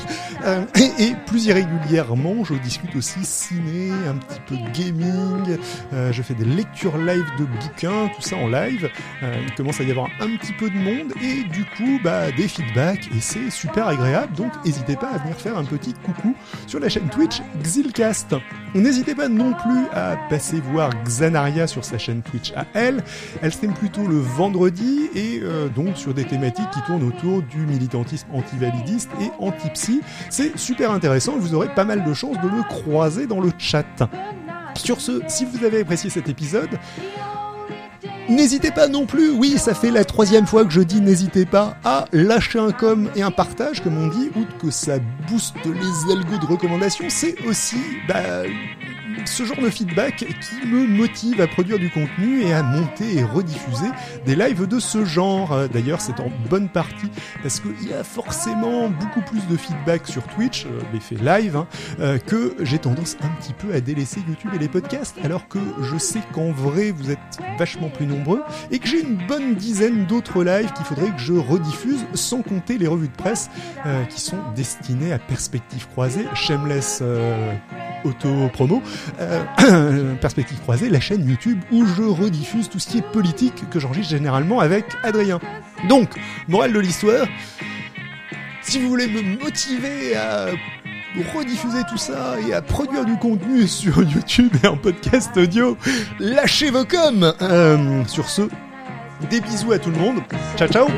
Euh, et, plus irrégulièrement, je discute aussi ciné, un petit peu gaming. je fais des lectures live de bouquins, tout ça en live. il commence à y avoir un petit peu de monde et du coup, bah, des feedbacks et c'est super agréable. Donc, n'hésitez pas à venir faire un petit coucou sur la chaîne Twitch Xilcast. N'hésitez pas non plus à passer voir Xanaria sur sa chaîne Twitch à elle. Elle stream plutôt le vendredi et euh, donc sur des thématiques qui tournent autour du militantisme anti-validiste et anti-psy. C'est super intéressant, vous aurez pas mal de chances de le croiser dans le chat. Sur ce, si vous avez apprécié cet épisode, N'hésitez pas non plus, oui, ça fait la troisième fois que je dis n'hésitez pas à lâcher un com et un partage, comme on dit, outre que ça booste les algos de recommandation, c'est aussi bah, ce genre de feedback qui me motive à produire du contenu et à monter et rediffuser des lives de ce genre. D'ailleurs, c'est en bonne partie parce qu'il y a forcément beaucoup plus de feedback sur Twitch, euh, l'effet live, hein, euh, que j'ai tendance un petit peu à délaisser YouTube et les podcasts, alors que je sais qu'en vrai, vous êtes vachement plus nombreux et que j'ai une bonne dizaine d'autres lives qu'il faudrait que je rediffuse, sans compter les revues de presse euh, qui sont destinées à perspective croisée, shameless auto-promo, euh, Perspective croisée, la chaîne YouTube où je rediffuse tout ce qui est politique que j'enregistre généralement avec Adrien. Donc, morale de l'histoire, si vous voulez me motiver à rediffuser tout ça et à produire du contenu sur YouTube et en podcast audio, lâchez vos coms euh, Sur ce, des bisous à tout le monde. Ciao ciao